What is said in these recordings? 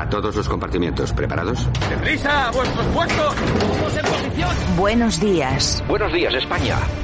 A todos los compartimientos, ¿preparados? ¡Deprisa! ¡A vuestros puestos! ¡Todos en posición! Buenos días. Buenos días, España.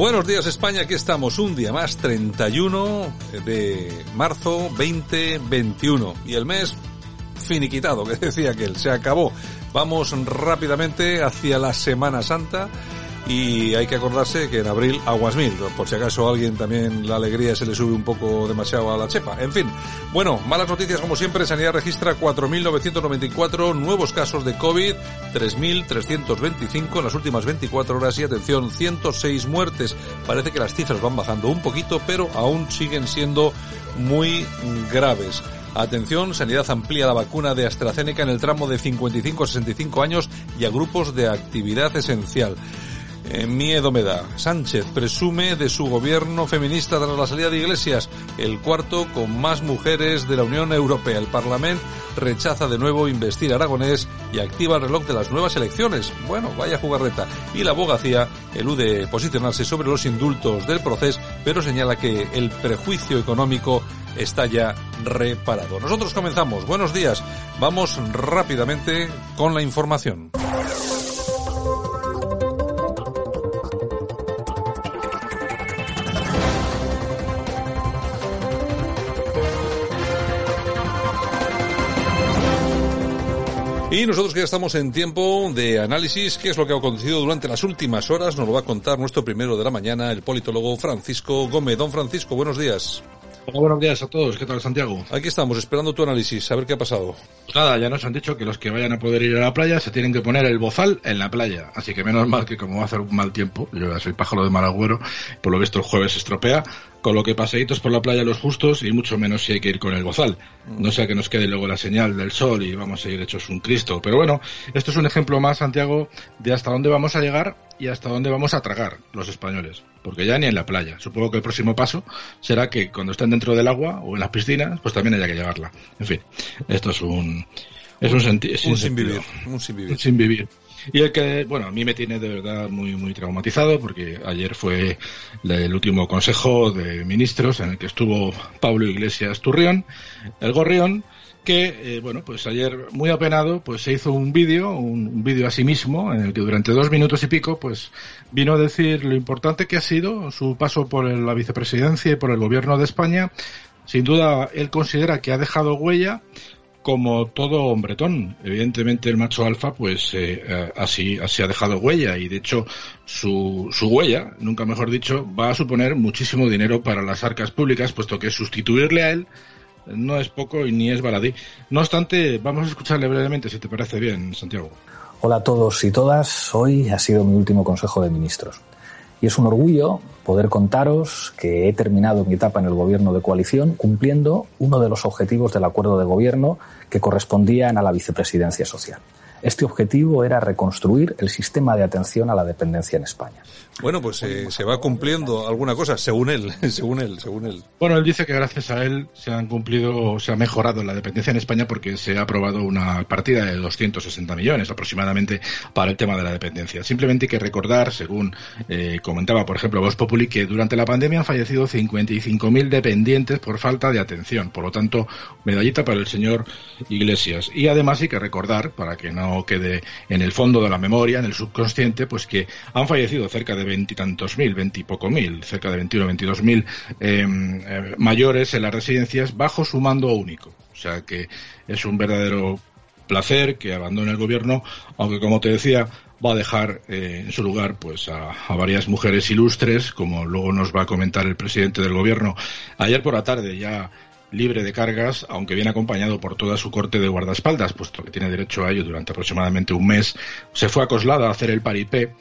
Buenos días España, aquí estamos un día más, 31 de marzo 2021 y el mes finiquitado, que decía que él se acabó. Vamos rápidamente hacia la Semana Santa y hay que acordarse que en abril aguas mil, por si acaso a alguien también la alegría se le sube un poco demasiado a la chepa. En fin, bueno, malas noticias como siempre, Sanidad registra 4.994 nuevos casos de COVID, 3.325 en las últimas 24 horas y atención, 106 muertes. Parece que las cifras van bajando un poquito, pero aún siguen siendo muy graves. Atención, Sanidad amplía la vacuna de AstraZeneca en el tramo de 55 a 65 años y a grupos de actividad esencial. Eh, miedo me da. Sánchez presume de su gobierno feminista tras la salida de Iglesias, el cuarto con más mujeres de la Unión Europea. El Parlamento rechaza de nuevo investir a Aragonés y activa el reloj de las nuevas elecciones. Bueno, vaya jugarreta. Y la abogacía elude posicionarse sobre los indultos del proceso, pero señala que el prejuicio económico está ya reparado. Nosotros comenzamos. Buenos días. Vamos rápidamente con la información. Y nosotros que ya estamos en tiempo de análisis, ¿qué es lo que ha acontecido durante las últimas horas? Nos lo va a contar nuestro primero de la mañana, el politólogo Francisco Gómez. Don Francisco, buenos días. Hola, buenos días a todos. ¿Qué tal, Santiago? Aquí estamos, esperando tu análisis, a ver qué ha pasado. Pues nada, ya nos han dicho que los que vayan a poder ir a la playa se tienen que poner el bozal en la playa. Así que menos mal que como va a hacer un mal tiempo, yo ya soy pájaro de mal agüero, por lo visto el jueves se estropea, con lo que paseitos por la playa los justos y mucho menos si hay que ir con el bozal. No sea que nos quede luego la señal del sol y vamos a ir hechos un Cristo. Pero bueno, esto es un ejemplo más, Santiago, de hasta dónde vamos a llegar y hasta dónde vamos a tragar los españoles. Porque ya ni en la playa. Supongo que el próximo paso será que cuando estén dentro del agua o en las piscinas, pues también haya que llevarla. En fin, esto es un... Es un, un sin vivir. Un sin vivir. Sin vivir. Y el que, bueno, a mí me tiene de verdad muy, muy traumatizado porque ayer fue el último consejo de ministros en el que estuvo Pablo Iglesias Turrión, el gorrión, que, eh, bueno, pues ayer muy apenado, pues se hizo un vídeo, un vídeo a sí mismo, en el que durante dos minutos y pico, pues vino a decir lo importante que ha sido su paso por la vicepresidencia y por el gobierno de España. Sin duda, él considera que ha dejado huella, como todo hombretón. Evidentemente el macho alfa pues eh, así, así ha dejado huella y de hecho su, su huella, nunca mejor dicho, va a suponer muchísimo dinero para las arcas públicas, puesto que sustituirle a él no es poco y ni es baladí. No obstante, vamos a escucharle brevemente, si te parece bien, Santiago. Hola a todos y todas. Hoy ha sido mi último Consejo de Ministros. Y es un orgullo poder contaros que he terminado mi etapa en el gobierno de coalición cumpliendo uno de los objetivos del acuerdo de gobierno que correspondían a la vicepresidencia social. Este objetivo era reconstruir el sistema de atención a la dependencia en España. Bueno, pues eh, se va cumpliendo alguna cosa, según él, según él, según él. Bueno, él dice que gracias a él se han cumplido, se ha mejorado la dependencia en España porque se ha aprobado una partida de 260 millones aproximadamente para el tema de la dependencia. Simplemente hay que recordar, según eh, comentaba, por ejemplo, Voz Populi, que durante la pandemia han fallecido 55.000 dependientes por falta de atención. Por lo tanto, medallita para el señor Iglesias. Y además hay que recordar, para que no quede en el fondo de la memoria, en el subconsciente, pues que han fallecido cerca de veintitantos mil, veintipoco mil, cerca de 21 veintidós mil eh, eh, mayores en las residencias bajo su mando único. O sea que es un verdadero placer que abandone el gobierno, aunque como te decía, va a dejar eh, en su lugar pues a, varias mujeres ilustres, como luego nos va a comentar el presidente del gobierno ayer por la tarde ya libre de cargas, aunque viene acompañado por toda su corte de guardaespaldas, puesto que tiene derecho a ello durante aproximadamente un mes. Se fue a Coslada a hacer el paripé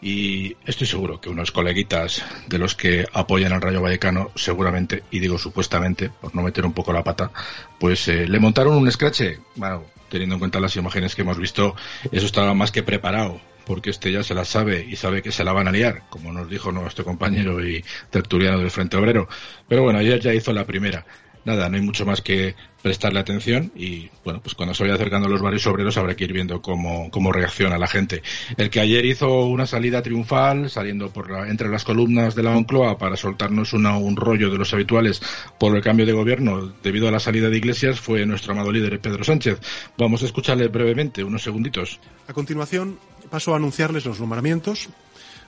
y estoy seguro que unos coleguitas de los que apoyan al Rayo Vallecano seguramente, y digo supuestamente, por no meter un poco la pata, pues eh, le montaron un escrache. Bueno, teniendo en cuenta las imágenes que hemos visto, eso estaba más que preparado porque este ya se la sabe y sabe que se la van a liar, como nos dijo nuestro compañero y tertuliano del Frente Obrero. Pero bueno, ayer ya hizo la primera nada, no hay mucho más que prestarle atención y bueno, pues cuando se vaya acercando a los barrios obreros habrá que ir viendo cómo, cómo reacciona la gente. El que ayer hizo una salida triunfal, saliendo por entre las columnas de la Moncloa para soltarnos un rollo de los habituales por el cambio de gobierno debido a la salida de Iglesias, fue nuestro amado líder Pedro Sánchez. Vamos a escucharle brevemente, unos segunditos. A continuación, paso a anunciarles los nombramientos.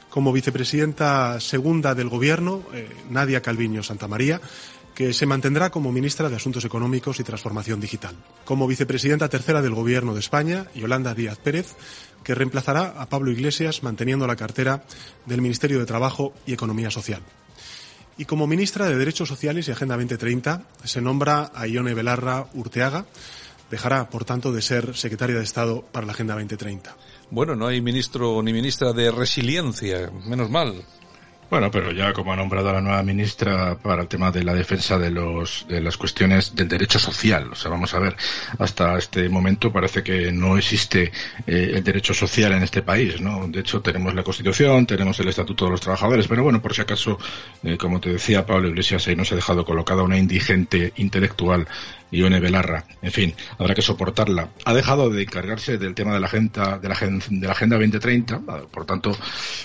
Como vicepresidenta segunda del Gobierno, eh, Nadia Calviño Santamaría, que se mantendrá como ministra de Asuntos Económicos y Transformación Digital. Como vicepresidenta tercera del Gobierno de España, Yolanda Díaz Pérez, que reemplazará a Pablo Iglesias manteniendo la cartera del Ministerio de Trabajo y Economía Social. Y como ministra de Derechos Sociales y Agenda 2030 se nombra a Ione Belarra Urteaga. Dejará, por tanto, de ser secretaria de Estado para la Agenda 2030. Bueno, no hay ministro ni ministra de Resiliencia, menos mal. Bueno, pero ya como ha nombrado la nueva ministra para el tema de la defensa de los de las cuestiones del derecho social, o sea, vamos a ver, hasta este momento parece que no existe eh, el derecho social en este país, ¿no? De hecho, tenemos la Constitución, tenemos el Estatuto de los Trabajadores, pero bueno, por si acaso, eh, como te decía Pablo Iglesias, ahí nos ha dejado colocada una indigente intelectual Ione Belarra. En fin, habrá que soportarla. Ha dejado de encargarse del tema de la agenda, de la, de la Agenda 2030, por tanto,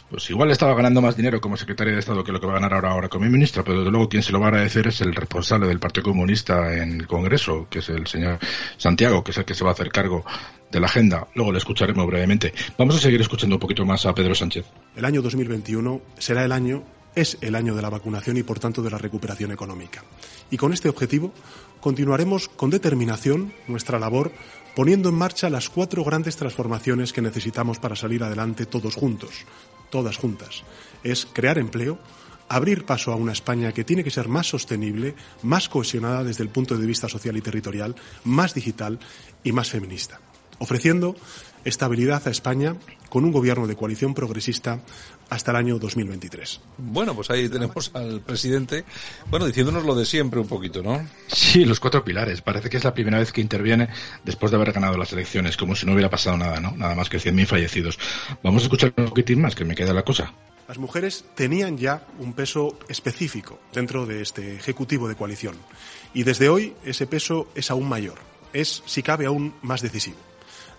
pues igual estaba ganando más dinero como secretaria de Estado que lo que va a ganar ahora, ahora como ministra, pero desde luego quien se lo va a agradecer es el responsable del Partido Comunista en el Congreso, que es el señor Santiago, que es el que se va a hacer cargo de la agenda. Luego le escucharemos brevemente. Vamos a seguir escuchando un poquito más a Pedro Sánchez. El año 2021 será el año es el año de la vacunación y, por tanto, de la recuperación económica. Y con este objetivo continuaremos con determinación nuestra labor poniendo en marcha las cuatro grandes transformaciones que necesitamos para salir adelante todos juntos, todas juntas. Es crear empleo, abrir paso a una España que tiene que ser más sostenible, más cohesionada desde el punto de vista social y territorial, más digital y más feminista, ofreciendo estabilidad a España con un gobierno de coalición progresista hasta el año 2023. Bueno, pues ahí tenemos al presidente, bueno, diciéndonos lo de siempre un poquito, ¿no? Sí, los cuatro pilares. Parece que es la primera vez que interviene después de haber ganado las elecciones, como si no hubiera pasado nada, ¿no? Nada más que 100.000 fallecidos. Vamos a escuchar un poquitín más, que me queda la cosa. Las mujeres tenían ya un peso específico dentro de este Ejecutivo de coalición. Y desde hoy ese peso es aún mayor. Es, si cabe, aún más decisivo.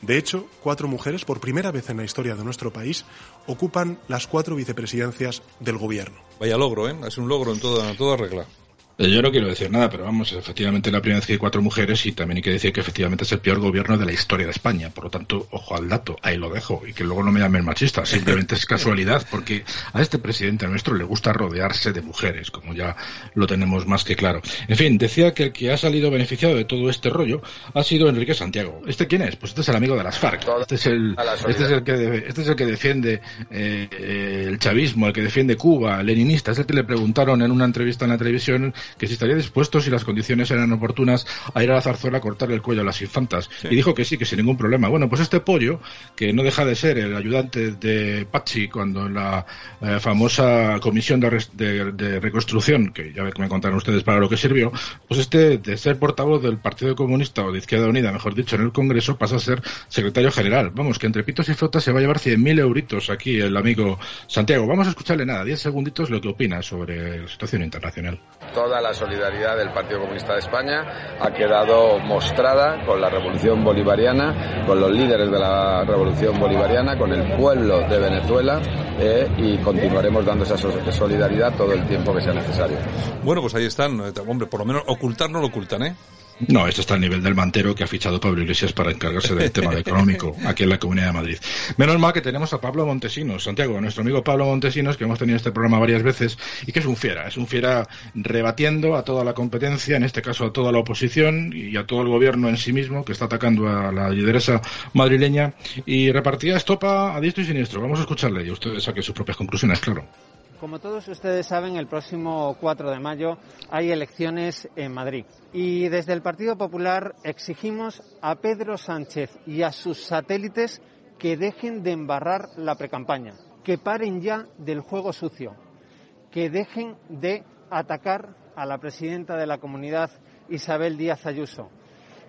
De hecho, cuatro mujeres, por primera vez en la historia de nuestro país, ocupan las cuatro vicepresidencias del gobierno. Vaya logro, ¿eh? Es un logro en toda, en toda regla. Eh, yo no quiero decir nada, pero vamos, efectivamente la primera vez que hay cuatro mujeres y también hay que decir que efectivamente es el peor gobierno de la historia de España. Por lo tanto, ojo al dato, ahí lo dejo y que luego no me llamen machista, simplemente es casualidad porque a este presidente nuestro le gusta rodearse de mujeres, como ya lo tenemos más que claro. En fin, decía que el que ha salido beneficiado de todo este rollo ha sido Enrique Santiago. ¿Este quién es? Pues este es el amigo de las FARC. Este es el, este es el que, este es el que defiende eh, el chavismo, el que defiende Cuba, leninista. Es el que le preguntaron en una entrevista en la televisión que si estaría dispuesto, si las condiciones eran oportunas, a ir a la zarzuela a cortar el cuello a las infantas. Y dijo que sí, que sin ningún problema. Bueno, pues este pollo, que no deja de ser el ayudante de Pachi cuando en la eh, famosa comisión de, reconstrucción, que ya me contaron ustedes para lo que sirvió, pues este, de ser portavoz del Partido Comunista o de Izquierda Unida, mejor dicho, en el Congreso, pasa a ser secretario general. Vamos, que entre pitos y flotas se va a llevar 100.000 euritos aquí el amigo Santiago. Vamos a escucharle nada, 10 segunditos lo que opina sobre la situación internacional. Toda la solidaridad del Partido Comunista de España ha quedado mostrada con la revolución bolivariana, con los líderes de la revolución bolivariana, con el pueblo de Venezuela eh, y continuaremos dando esa solidaridad todo el tiempo que sea necesario. Bueno, pues ahí están. Hombre, por lo menos ocultar no lo ocultan, ¿eh? No, esto está al nivel del mantero que ha fichado Pablo Iglesias para encargarse del tema económico aquí en la Comunidad de Madrid. Menos mal que tenemos a Pablo Montesinos, Santiago, nuestro amigo Pablo Montesinos, que hemos tenido este programa varias veces y que es un fiera, es un fiera rebatiendo a toda la competencia, en este caso a toda la oposición y a todo el gobierno en sí mismo que está atacando a la lideresa madrileña y repartía estopa a diestro y siniestro. Vamos a escucharle y ustedes saquen sus propias conclusiones, claro. Como todos ustedes saben, el próximo 4 de mayo hay elecciones en Madrid. Y desde el Partido Popular exigimos a Pedro Sánchez y a sus satélites que dejen de embarrar la precampaña. que paren ya del juego sucio, que dejen de atacar a la presidenta de la comunidad, Isabel Díaz Ayuso.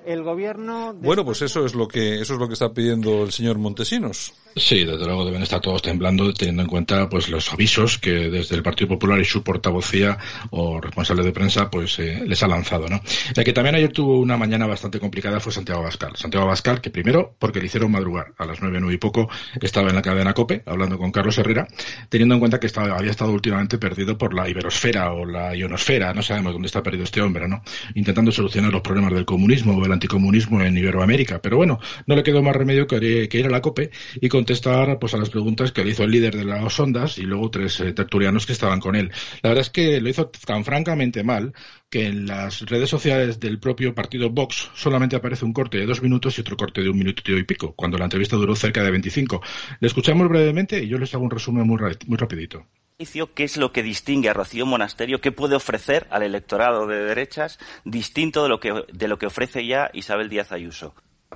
El gobierno. Bueno, pues eso es lo que eso es lo que está pidiendo el señor Montesinos. Sí, desde luego deben estar todos temblando teniendo en cuenta pues los avisos que desde el Partido Popular y su portavocía o responsable de prensa pues eh, les ha lanzado, ¿no? La que también ayer tuvo una mañana bastante complicada fue Santiago Abascal. Santiago Abascal que primero porque le hicieron madrugar a las nueve, nueve y poco estaba en la cadena COPE hablando con Carlos Herrera, teniendo en cuenta que estaba, había estado últimamente perdido por la iberosfera o la ionosfera, no sabemos dónde está perdido este hombre, ¿no? Intentando solucionar los problemas del comunismo o del anticomunismo en Iberoamérica, pero bueno, no le quedó más remedio que, que ir a la COPE y contestar pues a las preguntas que le hizo el líder de las ondas y luego tres eh, tertulianos que estaban con él. La verdad es que lo hizo tan francamente mal que en las redes sociales del propio partido Vox solamente aparece un corte de dos minutos y otro corte de un minuto y pico, cuando la entrevista duró cerca de 25. Le escuchamos brevemente y yo les hago un resumen muy, muy rapidito. ¿Qué es lo que distingue a Rocío Monasterio? ¿Qué puede ofrecer al electorado de derechas distinto de lo que, de lo que ofrece ya Isabel Díaz Ayuso?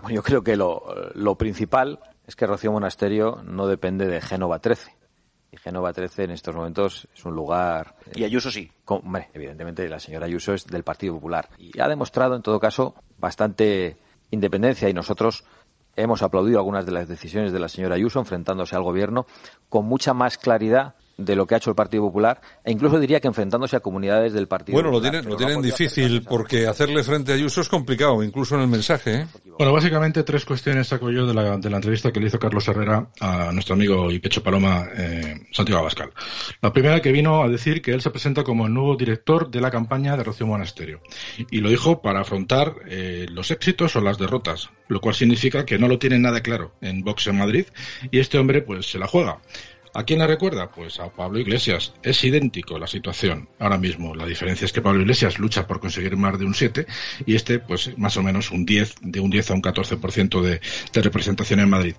Yo creo que lo, lo principal es que Rocío Monasterio no depende de Génova 13. Y Génova 13 en estos momentos es un lugar. Y Ayuso sí. hombre, evidentemente la señora Ayuso es del Partido Popular. Y ha demostrado, en todo caso, bastante independencia y nosotros hemos aplaudido algunas de las decisiones de la señora Ayuso enfrentándose al gobierno con mucha más claridad de lo que ha hecho el Partido Popular e incluso diría que enfrentándose a comunidades del Partido bueno, Popular. Bueno, lo tienen, lo tienen difícil porque hacerle frente a Ayuso es complicado, incluso en el mensaje. ¿eh? Bueno, básicamente tres cuestiones saco yo de la, de la entrevista que le hizo Carlos Herrera a nuestro amigo y pecho paloma eh, Santiago Abascal. La primera que vino a decir que él se presenta como el nuevo director de la campaña de Rocío Monasterio y lo dijo para afrontar eh, los éxitos o las derrotas, lo cual significa que no lo tiene nada claro en Vox en Madrid y este hombre pues se la juega. ¿A quién le recuerda? Pues a Pablo Iglesias. Es idéntico la situación ahora mismo. La diferencia es que Pablo Iglesias lucha por conseguir más de un 7 y este, pues más o menos un 10, de un 10 a un 14% de, de representación en Madrid.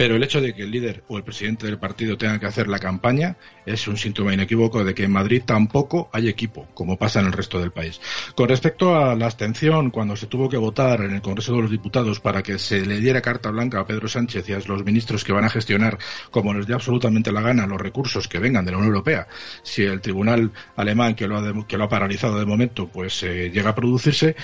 Pero el hecho de que el líder o el presidente del partido tenga que hacer la campaña es un síntoma inequívoco de que en Madrid tampoco hay equipo, como pasa en el resto del país. Con respecto a la abstención, cuando se tuvo que votar en el Congreso de los Diputados para que se le diera carta blanca a Pedro Sánchez y a los ministros que van a gestionar, como les dé absolutamente la gana, los recursos que vengan de la Unión Europea, si el tribunal alemán que lo ha, que lo ha paralizado de momento, pues eh, llega a producirse,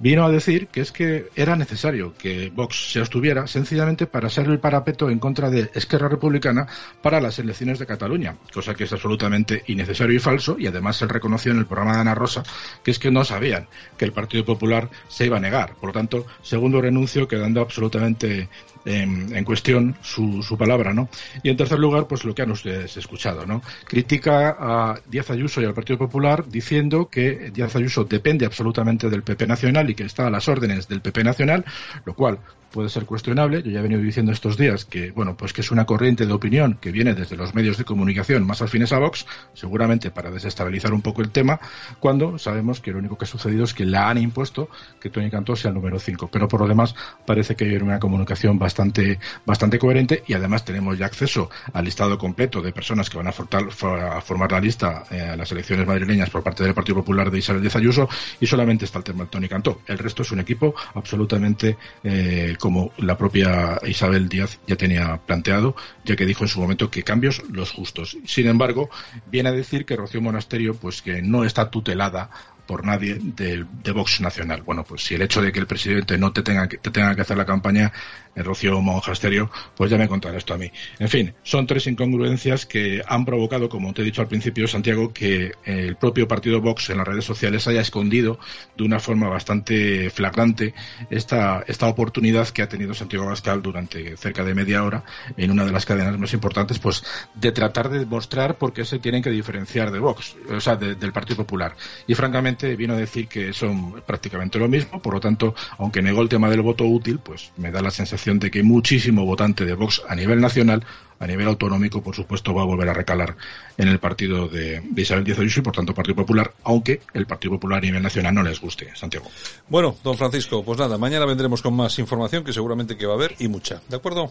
vino a decir que es que era necesario que Vox se abstuviera sencillamente para ser el parapeto en contra de Esquerra Republicana para las elecciones de Cataluña, cosa que es absolutamente innecesario y falso, y además se reconoció en el programa de Ana Rosa que es que no sabían que el Partido Popular se iba a negar. Por lo tanto, segundo renuncio, quedando absolutamente en, en cuestión su, su, palabra, ¿no? Y en tercer lugar, pues lo que han ustedes escuchado, ¿no? Critica a Díaz Ayuso y al Partido Popular diciendo que Díaz Ayuso depende absolutamente del PP Nacional y que está a las órdenes del PP Nacional, lo cual puede ser cuestionable. Yo ya he venido diciendo estos días que, bueno, pues que es una corriente de opinión que viene desde los medios de comunicación más afines a Vox, seguramente para desestabilizar un poco el tema, cuando sabemos que lo único que ha sucedido es que la han impuesto que Tony Cantó sea el número 5. Pero por lo demás, parece que hay una comunicación bastante, bastante coherente y además tenemos ya acceso al listado completo de personas que van a formar la lista eh, a las elecciones madrileñas por parte del Partido Popular de Isabel Díaz Ayuso y solamente está el tema de Tony Cantó. El resto es un equipo absolutamente eh, como la propia Isabel Díaz ya tenía planteado, ya que dijo en su momento que cambios los justos. Sin embargo, viene a decir que Rocío Monasterio, pues que no está tutelada por nadie de, de, Vox Nacional. Bueno, pues si el hecho de que el presidente no te tenga que, te tenga que hacer la campaña, el Rocío Monasterio, pues ya me contará esto a mí. En fin, son tres incongruencias que han provocado, como te he dicho al principio, Santiago, que el propio partido Vox en las redes sociales haya escondido de una forma bastante flagrante esta, esta oportunidad que ha tenido Santiago Abascal durante cerca de media hora en una de las cadenas más importantes, pues de tratar de demostrar por qué se tienen que diferenciar de Vox, o sea, de, del Partido Popular. Y francamente vino a decir que son prácticamente lo mismo, por lo tanto, aunque negó el tema del voto útil, pues me da la sensación de que muchísimo votante de Vox a nivel nacional, a nivel autonómico, por supuesto, va a volver a recalar en el partido de, de Isabel Díaz Ayuso y, por tanto, Partido Popular, aunque el Partido Popular a nivel nacional no les guste. Santiago. Bueno, don Francisco, pues nada, mañana vendremos con más información que seguramente que va a haber y mucha. ¿De acuerdo?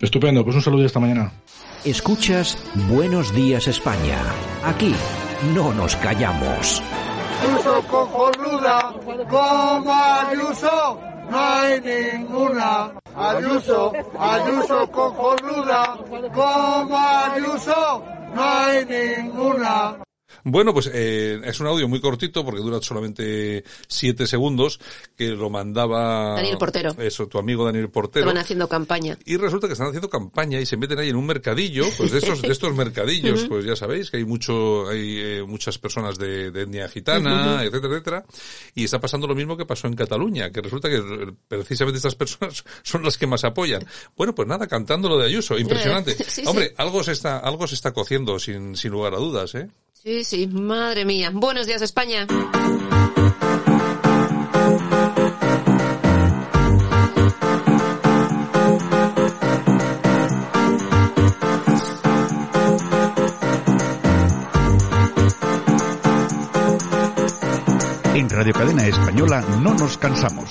Estupendo, pues un saludo y hasta mañana. Escuchas Buenos Días España. Aquí no nos callamos. Ayuso cojonuda, como Ayuso, no hay ninguna. Ayuso, Ayuso cojonuda, como Ayuso no hay ninguna. Bueno, pues eh, es un audio muy cortito porque dura solamente siete segundos que lo mandaba Daniel Portero. Eso, tu amigo Daniel Portero. Estaban haciendo campaña. Y resulta que están haciendo campaña y se meten ahí en un mercadillo, pues de estos, de estos mercadillos, pues ya sabéis que hay mucho, hay eh, muchas personas de, de etnia gitana, etcétera, etcétera, y está pasando lo mismo que pasó en Cataluña, que resulta que eh, precisamente estas personas son las que más apoyan. Bueno, pues nada, cantando lo de Ayuso, impresionante. Sí, Hombre, sí. algo se está, algo se está cociendo sin, sin lugar a dudas, ¿eh? Sí, sí, madre mía. Buenos días, España. En Radio Cadena Española no nos cansamos.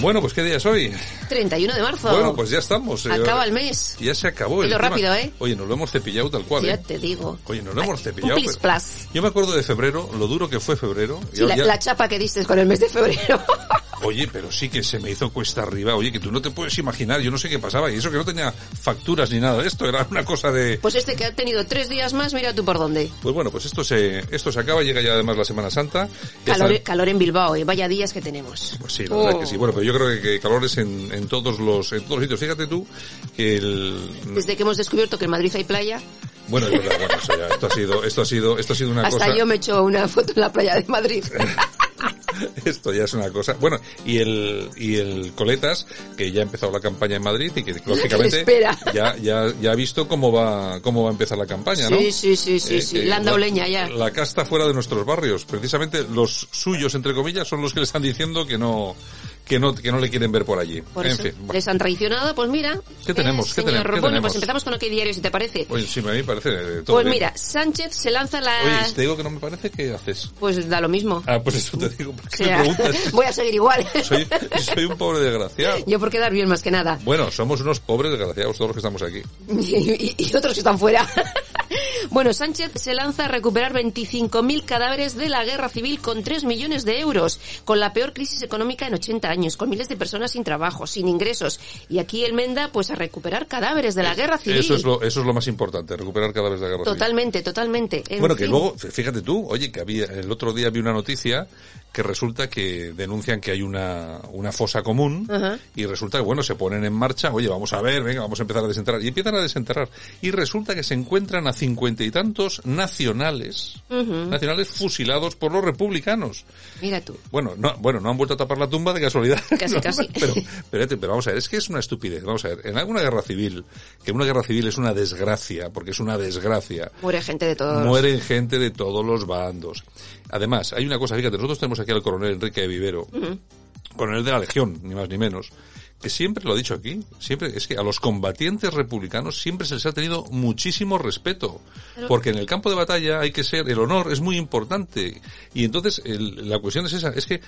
Bueno, pues ¿qué día es hoy? 31 de marzo. Bueno, pues ya estamos. eh, Acaba el mes. Ya se acabó el Lo tema. rápido, ¿eh? Oye, nos lo hemos cepillado tal cual, Ya ¿eh? te digo. Oye, nos lo hemos cepillado. plis pero- plas. Yo me acuerdo de febrero, lo duro que fue febrero. Sí, la, ya- la chapa que diste con el mes de febrero. Oye, pero sí que se me hizo cuesta arriba. Oye, que tú no te puedes imaginar, yo no sé qué pasaba. Y eso que no tenía facturas ni nada de esto, era una cosa de... Pues este que ha tenido tres días más, mira tú por dónde. Pues bueno, pues esto se, esto se acaba, llega ya además la Semana Santa. Calor, está- calor en Bilbao, eh. vaya días que tenemos. Pues sí, la verdad Oh. que sí. Bueno, pero yo creo que, que calores en, en todos los, en todos los sitios. Fíjate tú que el, Desde que hemos descubierto que en Madrid hay playa, bueno, es verdad, bueno, eso ya, esto ha sido, esto ha sido, esto ha sido una hasta cosa. yo me echo una foto en la playa de Madrid. Esto ya es una cosa. Bueno, y el, y el Coletas, que ya ha empezado la campaña en Madrid y que lógicamente ya, ya, ya ha visto cómo va, cómo va a empezar la campaña, ¿no? Sí, sí, sí, sí, Eh, sí. dado la- leña ya. La casta fuera de nuestros barrios. Precisamente los suyos, entre comillas, son los que le están diciendo que no, que no, que no le quieren ver por allí. Por en eso, fin, les han traicionado, pues mira. ¿Qué tenemos? Eh, ¿Qué tenemos? ¿Qué bueno, tenemos? pues empezamos con lo que diario, si te parece. Oye, sí, a mí me parece eh, todo Pues bien. mira, Sánchez se lanza la... Oye, te digo que no me parece, ¿qué haces? Pues da lo mismo. Ah, pues eso te digo. ¿Por O sea, me preguntas? voy a seguir igual. Soy, soy un pobre desgraciado. Yo por quedar bien más que nada. Bueno, somos unos pobres desgraciados todos los que estamos aquí. Y, y- y otros que están fuera. bueno, Sánchez se lanza a recuperar 25.000 cadáveres de la guerra civil con 3 millones de euros, con la peor crisis económica en 80 años, con miles de personas sin trabajo, sin ingresos. Y aquí el Menda, pues a recuperar cadáveres de la guerra civil. Eso es lo, eso es lo más importante, recuperar cadáveres de la guerra civil. Totalmente, totalmente. En Bueno, que fin. luego, fíjate tú, oye, que había, el otro día vi una noticia que resulta que denuncian que hay una, una fosa común y resulta que, bueno, se ponen en marcha, oye, vamos a ver, venga, vamos a empezar a desenterrar. Y empiezan a desenterrar. Y resulta que se encuentran a cincuenta y tantos nacionales, nacionales fusilados por los republicanos. Mira tú. Bueno, no, bueno, no han vuelto a tapar la tumba de casualidad. Casi, No, casi. Pero, espérate, pero vamos a ver, es que es una estupidez. Vamos a ver, en alguna guerra civil, que una guerra civil es una desgracia, porque es una desgracia. Muere gente de todos. Mueren gente de todos los bandos. Además, hay una cosa, fíjate, nosotros tenemos aquí al coronel Enrique Vivero, coronel de la Legión, ni más ni menos, que siempre lo ha dicho aquí, siempre es que a los combatientes republicanos siempre se les ha tenido muchísimo respeto, Pero- porque en el campo de batalla hay que ser, el honor es muy importante, y entonces el- la cuestión es esa, es que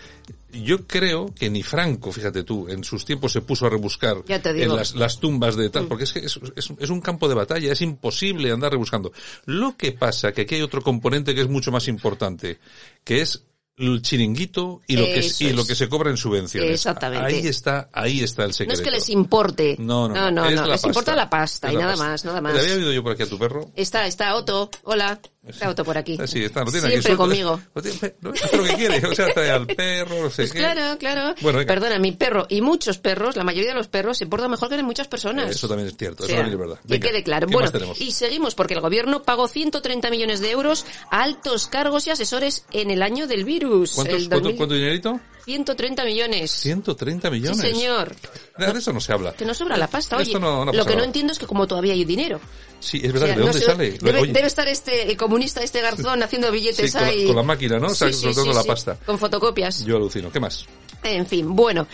yo creo que ni Franco, fíjate tú, en sus tiempos se puso a rebuscar en las, las tumbas de tal, Mm. porque es que es, es- es un campo de batalla, es imposible andar rebuscando. Lo que pasa que aquí hay otro componente que es mucho más importante, que es el chiringuito y lo que y lo que se cobra en subvenciones. Exactamente. Ahí está, ahí está el No secreto. es que les importe. No, no, no, no, no, les importa la pasta Es y la nada pasta. más, nada más. ¿Te había oído yo por aquí a tu perro? Está, está Otto. Hola. Está Otto por aquí. Sí, está, lo tiene Siempre aquí conmigo. Tiene- no, hace lo que quiere, o sea, trae al perro, no sé Pues qué. claro, claro. Bueno. Perdona, mi perro y muchos perros, la mayoría de los perros se portan mejor que en muchas personas. Eso también es cierto, O eso sea, también es verdad. Que Venga, quede claro. ¿qué Bueno, y seguimos porque el gobierno pagó 130 millones de euros a altos cargos y asesores en el año del virus. ¿Cuántos, el cuánto, 2000 ¿Cuánto dinerito? 130 millones. 130 millones. Sí, señor. De eso no se habla. Que no sobra la pasta, De oye. esto no- no lo que no entiendo es que como todavía hay dinero. Sí, es O verdad, sea, ¿de no dónde sé, sale? Debe, estar este comunista, este garzón, haciendo billetes Sí, con la- ahí. con la máquina, ¿no? Sa- soltando la pasta. Con fotocopias. Yo alucino. ¿Qué más? En fin, bueno.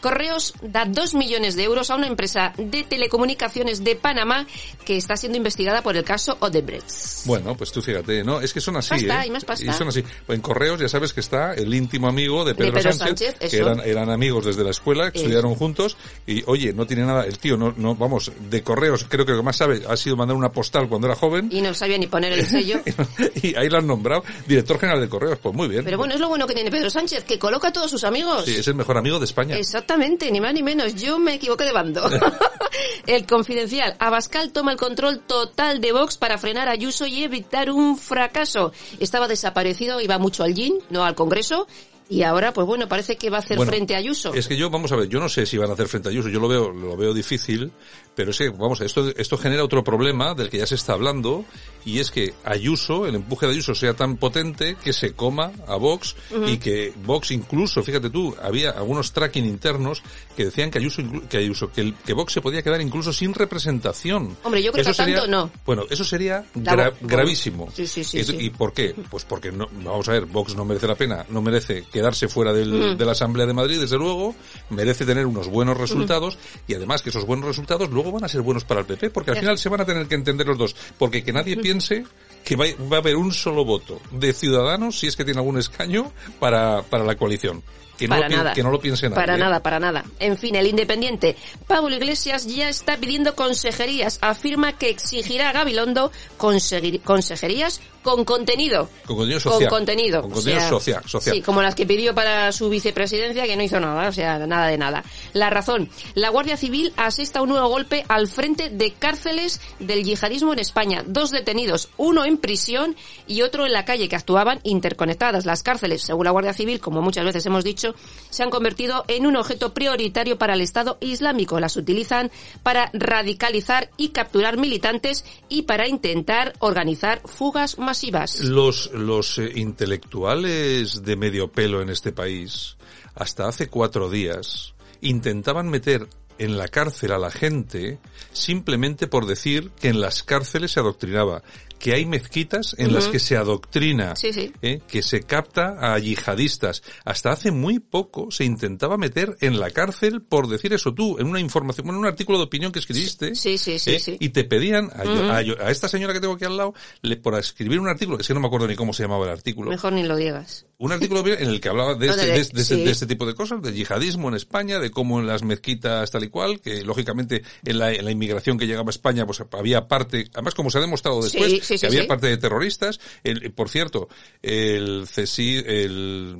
Correos da 2 millones de euros a una empresa de telecomunicaciones de Panamá que está siendo investigada por el caso Odebrecht. Bueno, pues tú fíjate, ¿no? Es que son así, Pasta, ¿eh? y más pasta. son así. En Correos ya sabes que está el íntimo amigo de Pedro, Pedro Sánchez, Sánchez, que eran, eran amigos desde la escuela, que Eh. estudiaron juntos, y oye, no tiene nada, el tío no, no, vamos, de Correos, creo que lo que más sabe ha sido mandar una postal cuando era joven, Y no sabía ni poner el sello. y ahí lo han nombrado director general de Correos, pues muy bien. Pero bueno, es lo bueno que tiene Pedro Sánchez, que coloca a todos sus amigos. Sí, es el mejor amigo de España. Exactamente, ni más ni menos. Yo me equivoqué de bando. el confidencial. Abascal toma el control total de Vox para frenar a Ayuso y evitar un fracaso. Estaba desaparecido, iba mucho al GIN, no al Congreso. Y ahora, pues bueno, parece que va a hacer Bueno, frente a Ayuso. Es que yo, vamos a ver, yo no sé si van a hacer frente a Ayuso, yo lo veo, lo veo difícil, pero es que, vamos, esto, esto genera otro problema del que ya se está hablando, y es que Ayuso, el empuje de Ayuso sea tan potente que se coma a Vox, y que Vox incluso, fíjate tú, había algunos tracking internos que decían que Ayuso, que Ayuso, que, el- que Vox se podía quedar incluso sin representación. Hombre, yo creo que a tanto no. Bueno, eso sería gra- gravísimo. Sí, sí, sí, ¿Y, sí. ¿Y por qué? Pues porque no, vamos a ver, Vox no merece la pena, no merece quedarse fuera del, Mm. de la Asamblea de Madrid, desde luego, merece tener unos buenos resultados y además que esos buenos resultados luego van a ser buenos para el PP, porque al final se van a tener que entender los dos, porque que nadie piense que va, va a haber un solo voto de Ciudadanos, si es que tiene algún escaño, para, para la coalición. Que no, para lo, nada. que no lo piense nadie. Para ¿eh? nada, para nada. En fin, el Independiente. Pablo Iglesias ya está pidiendo consejerías. Afirma que exigirá a Gabilondo conseguir- consejerías con contenido. Con contenido social. Con contenido. Con O contenido sea, social, social. Sí, como las que pidió para su vicepresidencia, que no hizo nada, o sea, nada de nada. La razón, la Guardia Civil asesta un nuevo golpe al frente de cárceles del yihadismo en España. Dos detenidos, uno en prisión y otro en la calle, que actuaban interconectadas. Las cárceles, según la Guardia Civil, como muchas veces hemos dicho, se han convertido en un objeto prioritario para el Estado Islámico. Las utilizan para radicalizar y capturar militantes y para intentar organizar fugas masivas. Los, los eh, intelectuales de medio pelo en este país, hasta hace cuatro días, intentaban meter en la cárcel a la gente simplemente por decir que en las cárceles se adoctrinaba, que hay mezquitas en las que se adoctrina, Sí, sí. ¿eh? que se capta a yihadistas. Hasta hace muy poco se intentaba meter en la cárcel por decir eso tú, en una información, en un artículo de opinión que escribiste. Sí, sí, sí, ¿eh? sí. Y te pedían a, yo- Ujú. a a esta señora que tengo aquí al lado, le, por escribir un artículo, que es que no me acuerdo ni cómo se llamaba el artículo, Mejor ni lo digas. un artículo en el que hablaba de No, este, de- de, este- de este- de este tipo de cosas, del yihadismo en España, de cómo en las mezquitas tal y cual, que lógicamente en la, en la inmigración que llegaba a España pues había parte, además como se ha demostrado después, Sí, sí, sí, que había parte de terroristas. El- por cierto, el CSI, el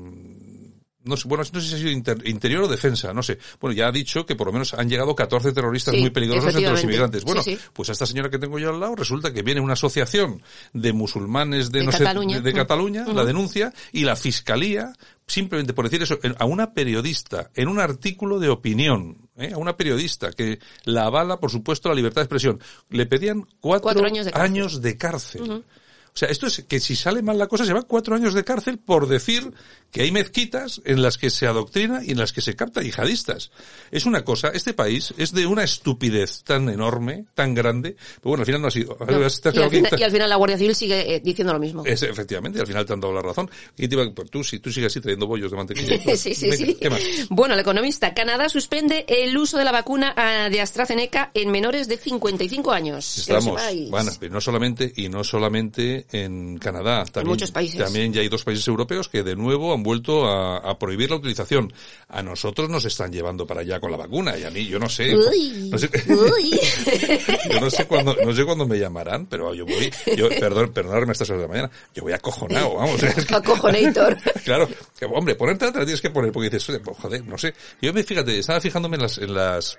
no sé, bueno, no sé si ha sido inter- interior o defensa, no sé. Bueno, ya ha dicho que por lo menos han llegado 14 terroristas Sí, muy peligrosos entre los inmigrantes. Bueno, sí. pues a esta señora que tengo yo al lado resulta que viene una asociación de musulmanes de, De no Cataluña. sé, de, de. Cataluña, la denuncia y la fiscalía simplemente por decir eso a una periodista en un artículo de opinión, ¿eh? a una periodista que la avala, por supuesto, la libertad de expresión, le pedían cuatro, Cuatro años de cárcel. años de cárcel. Ujú. O sea, esto es que si sale mal la cosa se va cuatro años de cárcel por decir que hay mezquitas en las que se adoctrina y en las que se capta yihadistas. Es una cosa, este país es de una estupidez tan enorme, tan grande, pero bueno, al final no ha sido. No. Y, al final, y al final la Guardia Civil sigue eh, diciendo lo mismo. es, efectivamente, al final te han dado la razón. Y te iba- pues tú, si tú sigues así trayendo bollos de mantequilla. sí, sí, Venga, sí. ¿Qué más? Bueno, el economista, Canadá suspende el uso de la vacuna ah, de AstraZeneca en menores de 55 años. Estamos, bueno, pero no solamente, y no solamente en Canadá, también, muchos países. también ya hay dos países europeos que de nuevo han vuelto a, a prohibir la utilización. A nosotros nos están llevando para allá con la vacuna, y a mí, yo no sé. Uy, no sé- uy. yo no sé cuándo, no sé cuándo me llamarán, pero yo voy, yo, perdón, perdonadme a estas horas de la mañana, yo voy acojonado, vamos. Acojonator. Claro, que, hombre, ponerte otra tienes que poner, porque dices, "Oye, pues, joder, no sé. Yo me, fíjate, estaba fijándome en las, en las,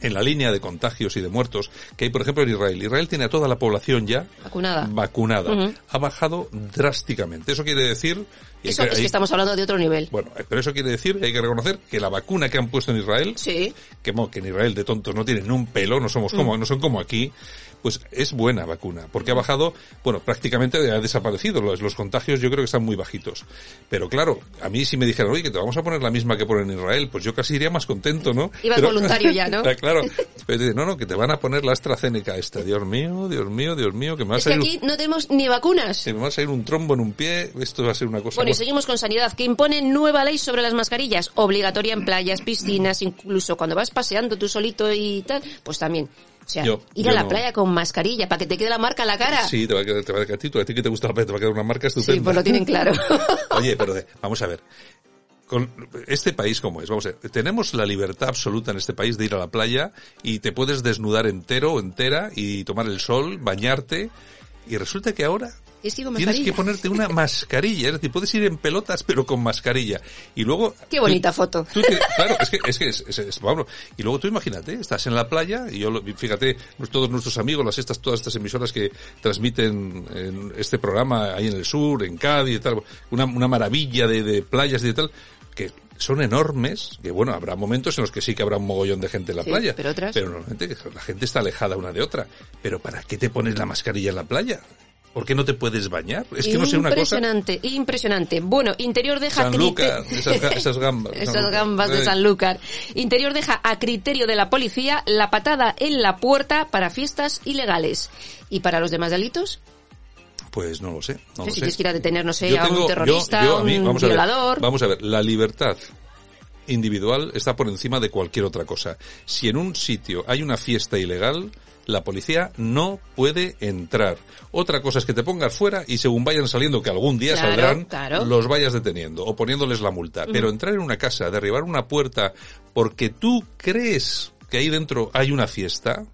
en la línea de contagios y de muertos que hay, por ejemplo, en Israel. Israel tiene a toda la población ya Vacunada. vacunada. Ha bajado drásticamente. Eso quiere decir... Eso es que estamos hablando de otro nivel. Bueno, pero eso quiere decir que hay que reconocer que la vacuna que han puesto en Israel, Sí. que, en Israel de tontos no tienen un pelo, no somos como, Mm. no son como aquí, pues es buena vacuna, porque ha bajado, bueno, prácticamente ha desaparecido, los, los contagios yo creo que están muy bajitos. Pero claro, a mí si me dijeran, oye, que te vamos a poner la misma que ponen en Israel, pues yo casi iría más contento, ¿no? Ibas voluntario ya, ¿no? claro, pero dice, no, no, que te van a poner la AstraZeneca esta, Dios mío, Dios mío, Dios mío, que me va a Es que salir, aquí no tenemos ni vacunas. que me va a salir un trombo en un pie, esto va a ser una cosa... Bueno, y seguimos con sanidad, que impone nueva ley sobre las mascarillas, obligatoria en playas, piscinas, incluso cuando vas paseando tú solito y tal, pues también. O sea, Yo- ir yo a la no. playa con mascarilla para que te quede la marca en la cara. Sí, te va a quedar, te va a quedar a ti, a ti que te gusta la playa, te va a quedar una marca estupenda. Sí, pues lo tienen claro. Oye, pero de- vamos a ver. Con este país como es, vamos a ver, tenemos la libertad absoluta en este país de ir a la playa y te puedes desnudar entero o entera y tomar el sol, bañarte y resulta que ahora Es que con tienes que ponerte una mascarilla, es decir, puedes ir en pelotas pero con mascarilla y luego Qué bonita foto. Tú te- claro, es que, es que es, es- es- vamos, y luego tú imagínate, estás en la playa y yo, lo- fíjate, todos nuestros amigos, las estas, todas estas emisoras que transmiten en este programa ahí en el sur, en Cádiz y tal, una, una maravilla de, de playas y de tal, que son enormes, que bueno, habrá momentos en los que sí que habrá un mogollón de gente en la Sí, playa, pero otras- normalmente la gente está alejada una de otra. Pero ¿para qué te pones la mascarilla en la playa? ¿Por qué no te puedes bañar? Es que no sé una cosa. Impresionante, impresionante. Bueno, interior deja Sanlúcar, crite- esas, ga- esas gambas. Esas gambas de. Sanlúcar. Interior deja a criterio de la policía la patada en la puerta para fiestas ilegales. ¿Y para los demás delitos? Pues no lo sé. No lo si sé. tienes que ir a detener, no sé, Yo a tengo- un terrorista, yo- yo a a mí- un vamos a ver, violador. vamos a ver, la libertad individual está por encima de cualquier otra cosa. Si en un sitio hay una fiesta ilegal, la policía no puede entrar. Otra cosa es que te pongas fuera y según vayan saliendo, que algún día Claro, saldrán, claro. los vayas deteniendo o poniéndoles la multa. Pero entrar en una casa, derribar una puerta porque tú crees que ahí dentro hay una fiesta,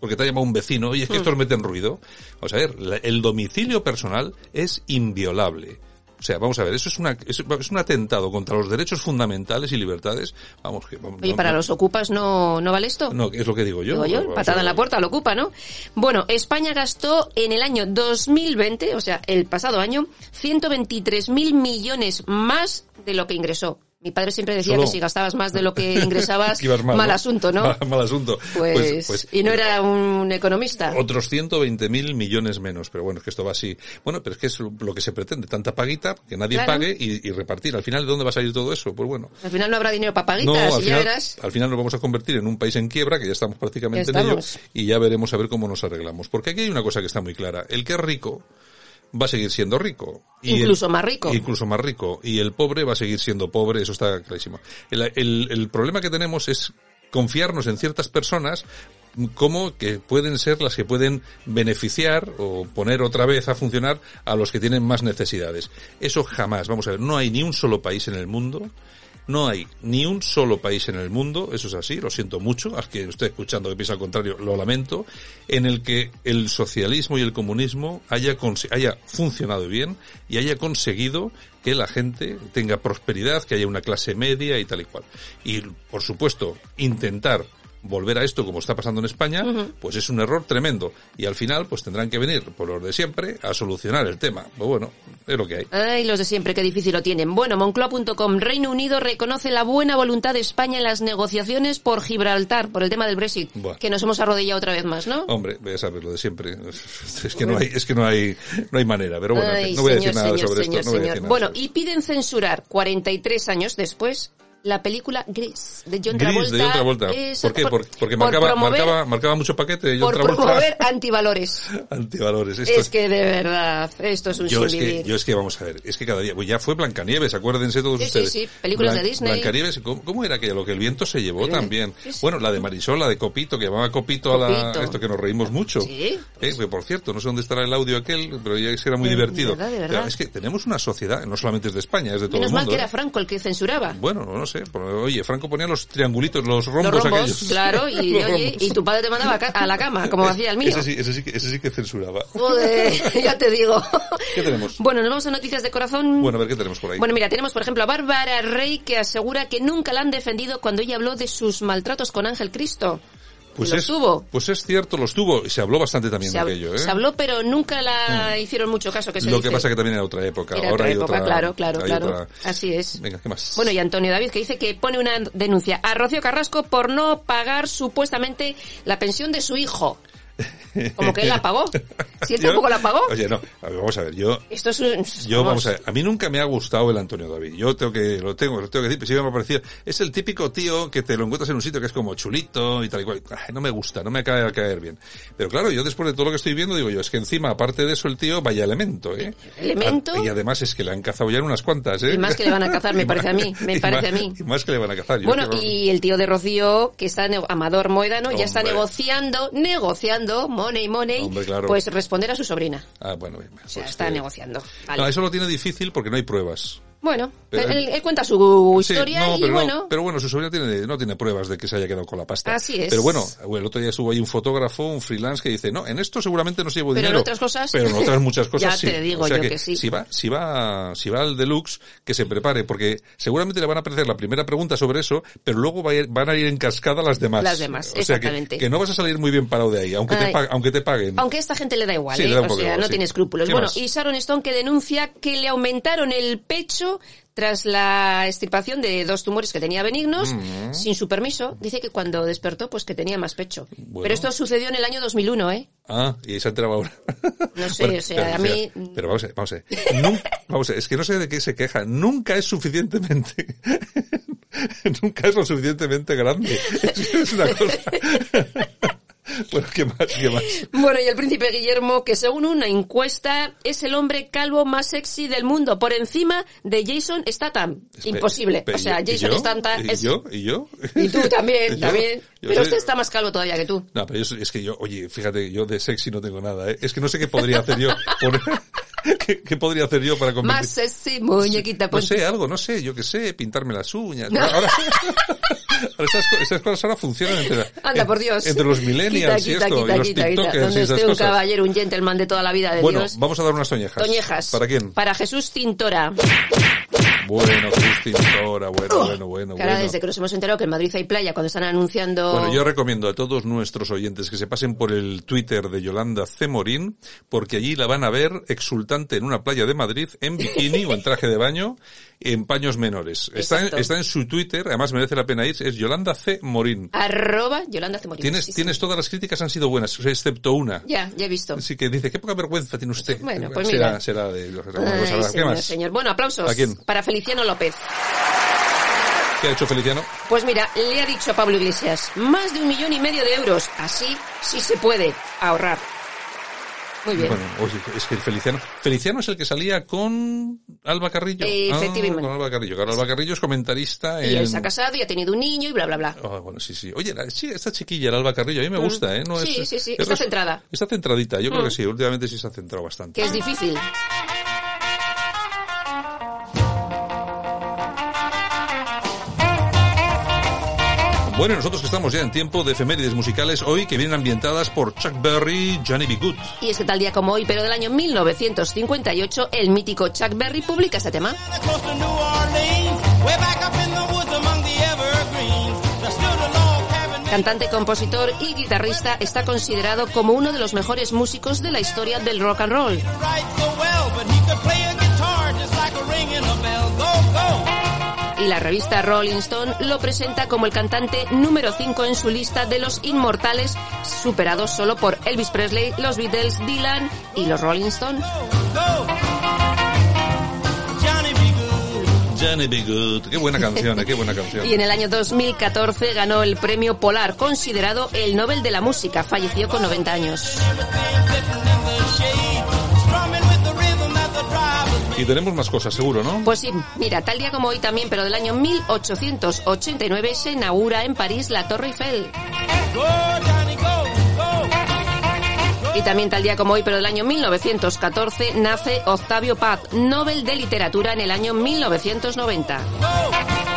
porque te ha llamado un vecino, oye, es que Mm. estos meten ruido. Vamos a ver, el domicilio personal es inviolable. O sea, vamos a ver, eso es, una, es, es un atentado contra los derechos fundamentales y libertades. Vamos, que vamos, Oye, no- para no- los ocupas no, no vale esto. No, es lo que digo yo. Digo yo, patada en la puerta, lo ocupa, ¿no? Bueno, España gastó en el año 2020, o sea, el pasado año, 123 mil millones más de lo que ingresó. Mi padre siempre decía Solo- que si gastabas más de lo que ingresabas, Que mal, mal ¿no? asunto, ¿no? Mal, mal asunto. Pues, pues y no era un economista. Otros 120.000 millones menos, pero bueno, es que esto va así. Bueno, pero es que es lo que se pretende, tanta paguita, que nadie Claro. pague y, y repartir. Al final, ¿de dónde va a salir todo eso? Pues bueno. Al final no habrá dinero para No, paguitas, al y ya final, verás. al final nos vamos a convertir en un país en quiebra, que ya estamos prácticamente Ya en ello, y ya veremos a ver cómo nos arreglamos. Porque aquí hay una cosa que está muy clara. El que es rico va a seguir siendo rico. Y el- Incluso más rico. Incluso más rico. Y el pobre va a seguir siendo pobre, eso está clarísimo. El, el- el problema que tenemos es confiarnos en ciertas personas como que pueden ser las que pueden beneficiar o poner otra vez a funcionar a los que tienen más necesidades. Eso jamás, vamos a ver, no hay ni un solo país en el mundo no hay ni un solo país en el mundo, eso es así, lo siento mucho, al que esté escuchando que piensa al contrario, lo lamento, en el que el socialismo y el comunismo haya, haya funcionado bien y haya conseguido que la gente tenga prosperidad, que haya una clase media y tal y cual. Y, por supuesto, intentar volver a esto como está pasando en España, pues es un error tremendo. Y al final, pues tendrán que venir, por los de siempre, a solucionar el tema. Pues bueno, es lo que hay. Ay, los de siempre, qué difícil lo tienen. Bueno, Moncloa.com, Reino Unido reconoce la buena voluntad de España en las negociaciones por Gibraltar, por el tema del Brexit, que nos hemos arrodillado otra vez más, ¿no? Hombre, voy a saber lo de siempre. Es que no hay, es que no hay, no hay manera. Pero bueno, Ay, no voy a decir nada sobre esto. Bueno, y piden censurar 43 años después la película Gris de John Gris Travolta. de John Travolta. Esa- ¿Por qué? Por- porque por marcaba, promover- marcaba, marcaba mucho paquete de John por Travolta. promover antivalores. Antivalores. Esto Es que de verdad, esto es un yo es, que, yo es que vamos a ver, es que cada día, pues ya fue Blancanieves, acuérdense todos Sí, sí, ustedes. sí, películas de Disney. Blancanieves, ¿cómo, cómo era aquello? Lo que el viento se llevó Sí, también. sí, sí. Bueno, la de Marisol, la de Copito, que llamaba Copito, a la, Copito. esto que nos reímos mucho. Sí. Eh, que por cierto, no sé dónde estará el audio aquel, pero ya es que era muy De- de divertido. verdad, de verdad. Claro, es que tenemos una sociedad, no solamente es de España, es de todo Menos el mal mundo. que ¿eh? era Franco el que censuraba. Bueno, no sé. Por- Oye, Franco ponía los triangulitos, los rombos, Los rombos, aquellos. claro, y, oye, y tu padre te mandaba a la cama, como hacía el mío. Ese sí, ese sí, que- ese sí que censuraba. Joder, ya te digo. ¿Qué tenemos? Bueno, nos vamos a noticias de corazón. Bueno, a ver qué tenemos por ahí. Bueno, mira, tenemos por ejemplo a Bárbara Rey que asegura que nunca la han defendido cuando ella habló de sus maltratos con Ángel Cristo. Pues los es, tuvo. Pues es cierto, los tuvo. Y se habló bastante también Se, de aquello, ¿eh? se habló, pero nunca la hicieron mucho caso, que se Lo dice. que pasa que también era otra época. Era Ahora otra hay época, otra, claro, claro, claro. otra- Así es. Venga, ¿qué más? Bueno, y Antonio David que dice que pone una denuncia a Rocío Carrasco por no pagar supuestamente la pensión de su hijo. Como que él la pagó. Si él tampoco la pagó. Oye, no, a ver, vamos a ver, yo... Esto es un... Yo, vamos a ver, a mí nunca me ha gustado el Antonio David. Yo tengo que, lo tengo, lo tengo que decir, pero sí me ha parecido, es el típico tío que te lo encuentras en un sitio que es como chulito y tal y cual. Ay, no me gusta, no me acaba de caer bien. Pero claro, yo después de todo lo que estoy viendo, digo yo, es que encima, aparte de eso, el tío, vaya elemento, ¿eh? Elemento. Y además es que le han cazado ya en unas cuantas, ¿eh? Y más que le van a cazar, me parece a mí, me parece más- a mí. Y más que le van a cazar. Yo Bueno, y el tío de Rocío, que está, Amador Moedano, ya está Hombre. negociando, negociando, money, money, Hombre, claro. pues responder a su sobrina. Ah, bueno, bien. O sea, pues está que- negociando. Vale. No, eso lo tiene difícil porque no hay pruebas. Bueno, Pero- él, él cuenta su Sí, historia y no, bueno, pero bueno, su sobrina tiene, no tiene pruebas de que se haya quedado con la pasta. Así es. Pero bueno, el otro día estuvo ahí un fotógrafo, un freelance que dice, no, en esto seguramente no se llevo Pero en dinero. otras cosas- Pero en otras muchas cosas Ya sí. te digo o sea yo que, que sí. Si va, si va, si va al deluxe, que se prepare, porque seguramente le van a aparecer la primera pregunta sobre eso, pero luego va a ir- van a ir en cascada las demás. Las demás, o sea que, exactamente. que no vas a salir muy bien parado de ahí, aunque, te, Ay. aunque te paguen. aunque a esta gente le da igual, Sí, ¿eh? le da un o sea, igual, no tiene escrúpulos. ¿Qué Bueno, más? y Sharon Stone que denuncia que le aumentaron el pecho tras la extirpación de dos tumores que tenía benignos, Mm. sin su permiso. Dice que cuando despertó, pues que tenía más pecho. Bueno. Pero esto sucedió en el año 2001, ¿eh? Ah, y se ha enterado ahora. No sé, o sea, a mí... Pero, vamos a ver, vamos a ver. Nunca- vamos a ver, es que no sé de qué se queja. Nunca es suficientemente. Nunca es lo suficientemente grande. Es una cosa. Bueno, ¿qué más? ¿Qué más? Bueno, y el príncipe Guillermo, que según una encuesta es el hombre calvo más sexy del mundo, por encima de Jason Statham. Imposible. O sea, ¿y Jason yo? Statham ¿Y es... yo? ¿Y yo? Y tú también, también. yo Pero usted está más calvo todavía que tú. No, pero yo es que yo, oye, fíjate, yo de sexy no tengo nada, ¿eh? Es que no sé qué podría hacer yo. por- ¿Qué, qué podría hacer yo para convertir... Más sexy, muñequita. No ponte. sé, algo, no sé, yo qué sé, pintarme las uñas. Ahora, ahora esas, esas cosas ahora funcionan entre, Anda, por Dios. entre los millennials Quita, y quita, esto, quita, y los tiktokers Donde y esté un cosas. caballero, un gentleman de toda la vida de Bueno, Dios. vamos a dar unas toñejas. Toñejas. ¿Para quién? Para Jesús Tintora. Bueno, Justin Tora, bueno, bueno, bueno, Que ahora bueno. desde que nos hemos enterado que en Madrid hay playa, cuando están anunciando... Bueno, yo recomiendo a todos nuestros oyentes que se pasen por el Twitter de Yolanda C. Morín, porque allí la van a ver exultante en una playa de Madrid, en bikini o en traje de baño, en paños menores. Está en, está en su Twitter, además merece la pena ir, es Yolanda C. Morín. Arroba Yolanda Cemorín. Tienes, Sí, sí. tienes todas las críticas han sido buenas, excepto una. Ya, ya he visto. Así que dice, qué poca vergüenza tiene usted. Bueno, pues será, mira. será de los Ay, ¿Qué señor, más? señor. Bueno, aplausos ¿A quién? para Feliciano López. ¿Qué ha hecho Feliciano? Pues mira, le ha dicho a Pablo Iglesias, más de un millón y medio de euros. Así sí se puede ahorrar. Muy bien. Bueno, oye, es que el Feliciano, Feliciano es el que salía con Alba Carrillo. Ah, efectivamente. con Alba Carrillo. Claro, Alba Carrillo es comentarista y en... él se ha casado y ha tenido un niño y bla, bla, bla. Ah, bueno, sí, sí. Oye, la- sí, esta chiquilla, la Alba Carrillo, a mí me Mm. gusta, ¿eh? No sí, es, sí, sí, es está res- centrada. Está centradita, yo creo Mm. que sí. Últimamente sí se ha centrado bastante. Que es difícil. Bueno, y nosotros que estamos ya en tiempo de efemérides musicales hoy que vienen ambientadas por Chuck Berry, Johnny B. Good. Y es que tal día como hoy, pero del año 1958, el mítico Chuck Berry publica este tema. Cantante, compositor y guitarrista, está considerado como uno de los mejores músicos de la historia del rock and roll. Y la revista Rolling Stone lo presenta como el cantante número 5 en su lista de los inmortales, superados solo por Elvis Presley, los Beatles, Dylan y los Rolling Stone. Johnny B. Good. Qué buena canción, ¿eh? Qué buena canción. Y en el año 2014 ganó el premio Polar, considerado el Nobel de la Música. Falleció con 90 años. Y tenemos más cosas, seguro, ¿no? Pues sí, mira, tal día como hoy también, pero del año 1889 se inaugura en París la Torre Eiffel. Y también tal día como hoy, pero del año 1914, nace Octavio Paz, Nobel de Literatura en el año 1990.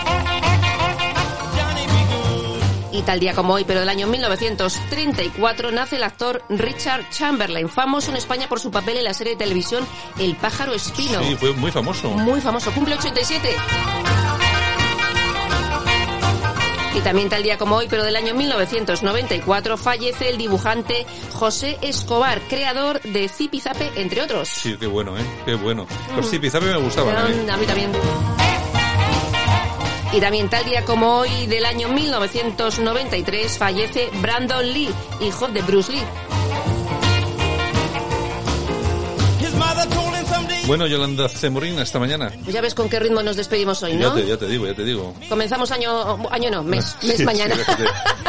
Y tal día como hoy, pero del año 1934, nace el actor Richard Chamberlain, famoso en España por su papel en la serie de televisión El pájaro espino. Sí, fue muy famoso. Muy famoso, cumple 87. Y también tal día como hoy, pero del año 1994, fallece el dibujante José Escobar, creador de Zipizape, entre otros. Sí, qué bueno, ¿eh? Qué bueno. Los Mm. zipizape me gustaban. A mí también. Y también tal día como hoy del año 1993 fallece Brandon Lee, hijo de Bruce Lee. Bueno, Yolanda Cemorín, hasta mañana. Pues ya ves con qué ritmo nos despedimos hoy, Ya ¿no? te, ya te digo, ya te digo. Comenzamos año, año no, mes, mes Sí, mañana. sí, déjate,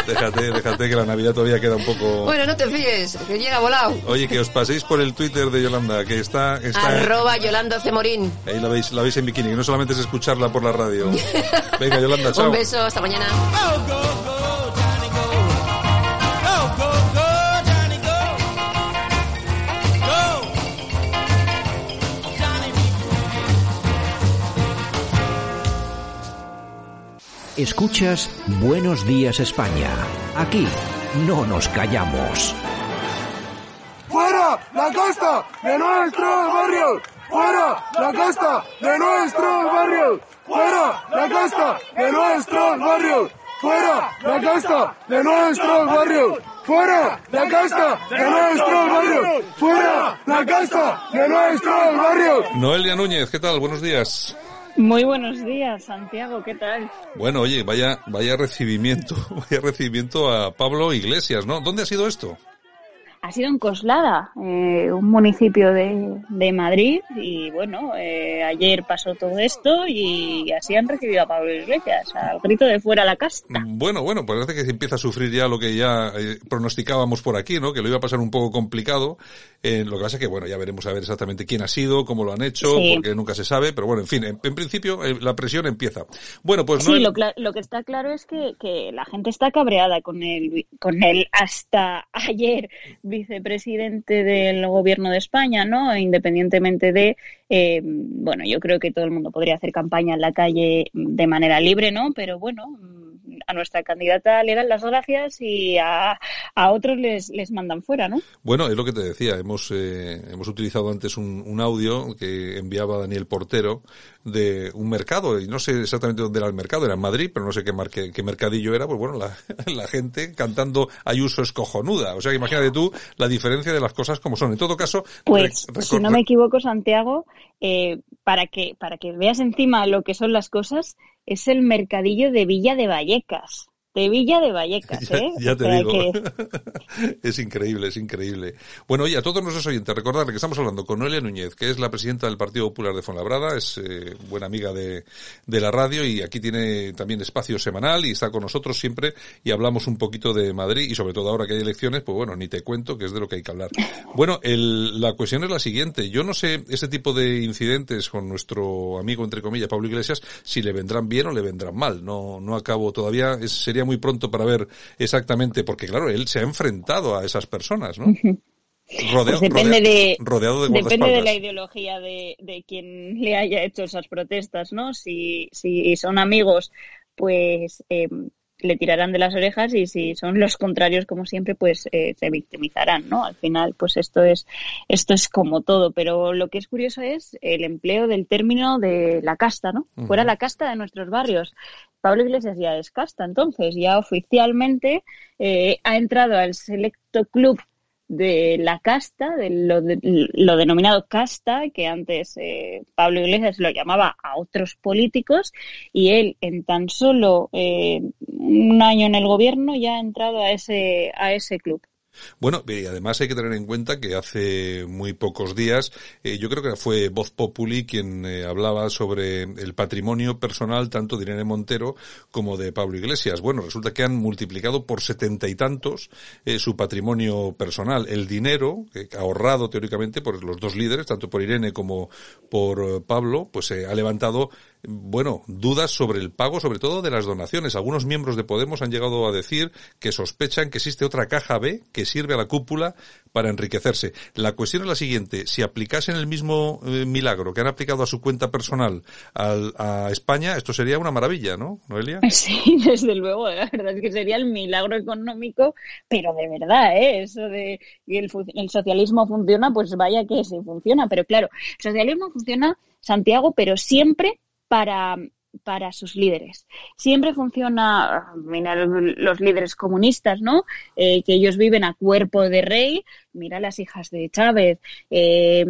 déjate, déjate que la Navidad todavía queda un poco... Bueno, no te fíes, que llega volado. Oye, que os paséis por el Twitter de Yolanda, que está... está Arroba Yolanda Cemorín. Ahí la veis, la veis en bikini, no solamente es escucharla por la radio. Venga, Yolanda, chao. Un beso, hasta mañana. Escuchas Buenos Días España. Aquí no nos callamos. ¡Fuera la costa de nuestros barrios! ¡Fuera la costa de nuestros barrios! ¡Fuera la costa de nuestros barrios! ¡Fuera la costa de nuestros barrios! ¡Fuera la costa de nuestros barrios! ¡Fuera la costa de nuestros barrios! Noelia Núñez, ¿qué tal? Buenos días. Muy buenos días, Santiago, ¿qué tal? Bueno, oye, vaya, vaya recibimiento, vaya recibimiento a Pablo Iglesias, ¿no? ¿Dónde ha sido esto? Ha sido en Coslada, eh, un municipio de, de Madrid, y bueno, eh, ayer pasó todo esto y así han recibido a Pablo Iglesias, al grito de fuera la casta. Bueno, bueno, parece que se empieza a sufrir ya lo que ya eh, pronosticábamos por aquí, ¿no? Que lo iba a pasar un poco complicado. Lo que pasa es que, bueno, ya veremos a ver exactamente quién ha sido, cómo lo han hecho, Sí. porque nunca se sabe, pero bueno, en fin, en, en principio la presión empieza. Bueno, pues Sí, Noel- lo, lo que está claro es que, que la gente está cabreada con el, con el hasta ayer vicepresidente del gobierno de España, ¿no? Independientemente de, eh, bueno, yo creo que todo el mundo podría hacer campaña en la calle de manera libre, ¿no? Pero bueno, a nuestra candidata le dan las gracias y a, a otros les, les mandan fuera, ¿no? Bueno, es lo que te decía, hemos, eh, hemos utilizado antes un, un audio que enviaba Daniel Portero de un mercado, y no sé exactamente dónde era el mercado, era en Madrid, pero no sé qué, marque- qué mercadillo era, pues bueno, la, la gente cantando Ayuso es cojonuda. O sea, que imagínate tú la diferencia de las cosas como son. En todo caso, Pues, re- si no me equivoco, Santiago, eh, para que para que veas encima lo que son las cosas, es el mercadillo de Villa de Vallecas. De Villa de Vallecas, ¿eh? ya te sea digo. que- es increíble, es increíble. Bueno, oye, a todos nuestros oyentes, recordarle que estamos hablando con Noelia Núñez, que es la presidenta del Partido Popular de Fuenlabrada, es eh, buena amiga de, de la radio y aquí tiene también espacio semanal y está con nosotros siempre y hablamos un poquito de Madrid y sobre todo ahora que hay elecciones, pues bueno, ni te cuento que es de lo que hay que hablar. Bueno, el- la cuestión es la siguiente. Yo no sé ese tipo de incidentes con nuestro amigo, entre comillas, Pablo Iglesias, si le vendrán bien o le vendrán mal. No, no acabo todavía, es- sería muy pronto para ver exactamente, porque claro, él se ha enfrentado a esas personas, ¿no? Rodeado, Pues depende rodea- de, rodeado de depende de la ideología de, de quien le haya hecho esas protestas, ¿no? Si, si son amigos, pues eh, le tirarán de las orejas y si son los contrarios, como siempre, pues eh, se victimizarán, ¿no? Al final, pues esto es, esto es como todo. Pero lo que es curioso es el empleo del término de la casta, ¿no? Fuera la casta de nuestros barrios. Pablo Iglesias ya es casta, entonces ya oficialmente eh, ha entrado al selecto club de la casta, de lo, de- lo denominado casta, que antes eh, Pablo Iglesias lo llamaba a otros políticos, y él en tan solo eh, un año en el gobierno ya ha entrado a ese, a ese club. Bueno, y además hay que tener en cuenta que hace muy pocos días, eh, yo creo que fue Voz Populi quien eh, hablaba sobre el patrimonio personal tanto de Irene Montero como de Pablo Iglesias. Bueno, resulta que han multiplicado por setenta y tantos eh, su patrimonio personal. El dinero ahorrado teóricamente por los dos líderes, tanto por Irene como por eh, Pablo, pues eh, ha levantado bueno, dudas sobre el pago, sobre todo de las donaciones. Algunos miembros de Podemos han llegado a decir que sospechan que existe otra caja B que sirve a la cúpula para enriquecerse. La cuestión es la siguiente, si aplicasen el mismo eh, milagro que han aplicado a su cuenta personal al- a España, esto sería una maravilla, ¿no, Noelia? Sí, desde luego, la verdad es que sería el milagro económico, pero de verdad, ¿eh? Eso de que el, el socialismo funciona, pues vaya que sí funciona, pero claro, el socialismo funciona, Santiago, pero siempre para para sus líderes. Siempre funciona, mira los líderes comunistas, ¿no? Eh, que ellos viven a cuerpo de rey, mira las hijas de Chávez, eh,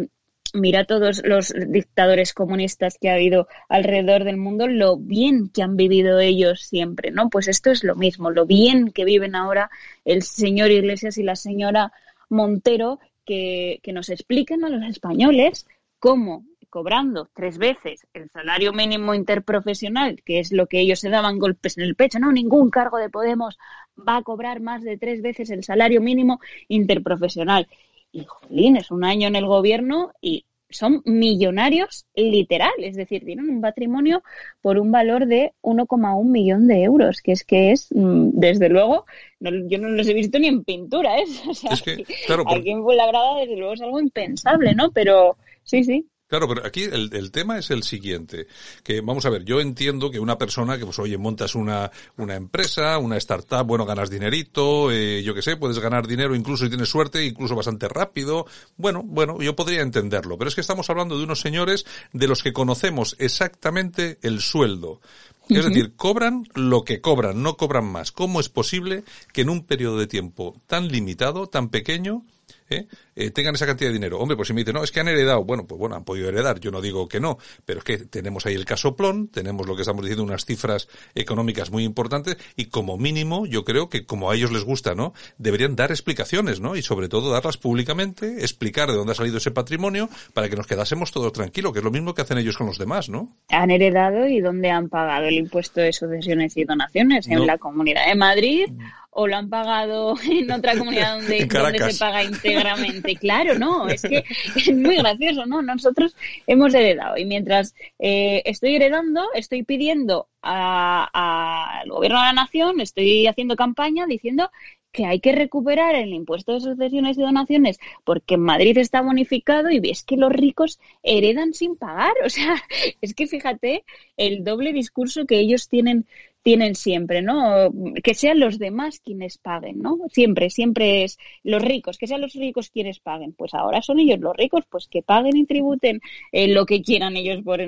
mira todos los dictadores comunistas que ha habido alrededor del mundo, lo bien que han vivido ellos siempre, ¿no? Pues esto es lo mismo, lo bien que viven ahora el señor Iglesias y la señora Montero, que, que nos expliquen a los españoles cómo cobrando tres veces el salario mínimo interprofesional, que es lo que ellos se daban golpes en el pecho, no, ningún cargo de Podemos va a cobrar más de tres veces el salario mínimo interprofesional. Y, jolín, es un año en el gobierno y son millonarios literal, es decir, tienen un patrimonio por un valor de 1,1 millón de euros, que es que es, mm, desde luego, yo no los he visto ni en pintura, ¿eh? O sea, Es que, claro, por- aquí en Fuenlabrada, desde luego, es algo impensable, ¿no? Pero sí, sí. Claro, pero aquí el, el tema es el siguiente, que vamos a ver, yo entiendo que una persona que pues oye, montas una, una empresa, una startup, bueno, ganas dinerito, eh, yo qué sé, puedes ganar dinero incluso si tienes suerte, incluso bastante rápido, bueno, bueno, yo podría entenderlo, pero es que estamos hablando de unos señores de los que conocemos exactamente el sueldo. Es decir, cobran lo que cobran, no cobran más. ¿Cómo es posible que en un periodo de tiempo tan limitado, tan pequeño, eh, eh, tengan esa cantidad de dinero. Hombre, pues si me dicen, no, es que han heredado, bueno, pues bueno, han podido heredar, yo no digo que no, pero es que tenemos ahí el casoplón, tenemos lo que estamos diciendo, unas cifras económicas muy importantes, y como mínimo, yo creo que como a ellos les gusta, ¿no? Deberían dar explicaciones, ¿no? Y sobre todo darlas públicamente, explicar de dónde ha salido ese patrimonio, para que nos quedásemos todos tranquilos, que es lo mismo que hacen ellos con los demás, ¿no? Han heredado y dónde han pagado el impuesto de sucesiones y donaciones, en No. la Comunidad de Madrid o lo han pagado en otra comunidad donde, donde se paga íntegramente. Claro, no, es que es muy gracioso, ¿no? Nosotros hemos heredado y mientras eh, estoy heredando, estoy pidiendo a- al gobierno de la nación, estoy haciendo campaña diciendo que hay que recuperar el impuesto de sucesiones y donaciones porque en Madrid está bonificado y es que los ricos heredan sin pagar. O sea, es que fíjate el doble discurso que ellos tienen tienen siempre, ¿no? Que sean los demás quienes paguen, ¿no? Siempre, siempre es los ricos, que sean los ricos quienes paguen. Pues ahora son ellos los ricos, pues que paguen y tributen eh, lo que quieran ellos por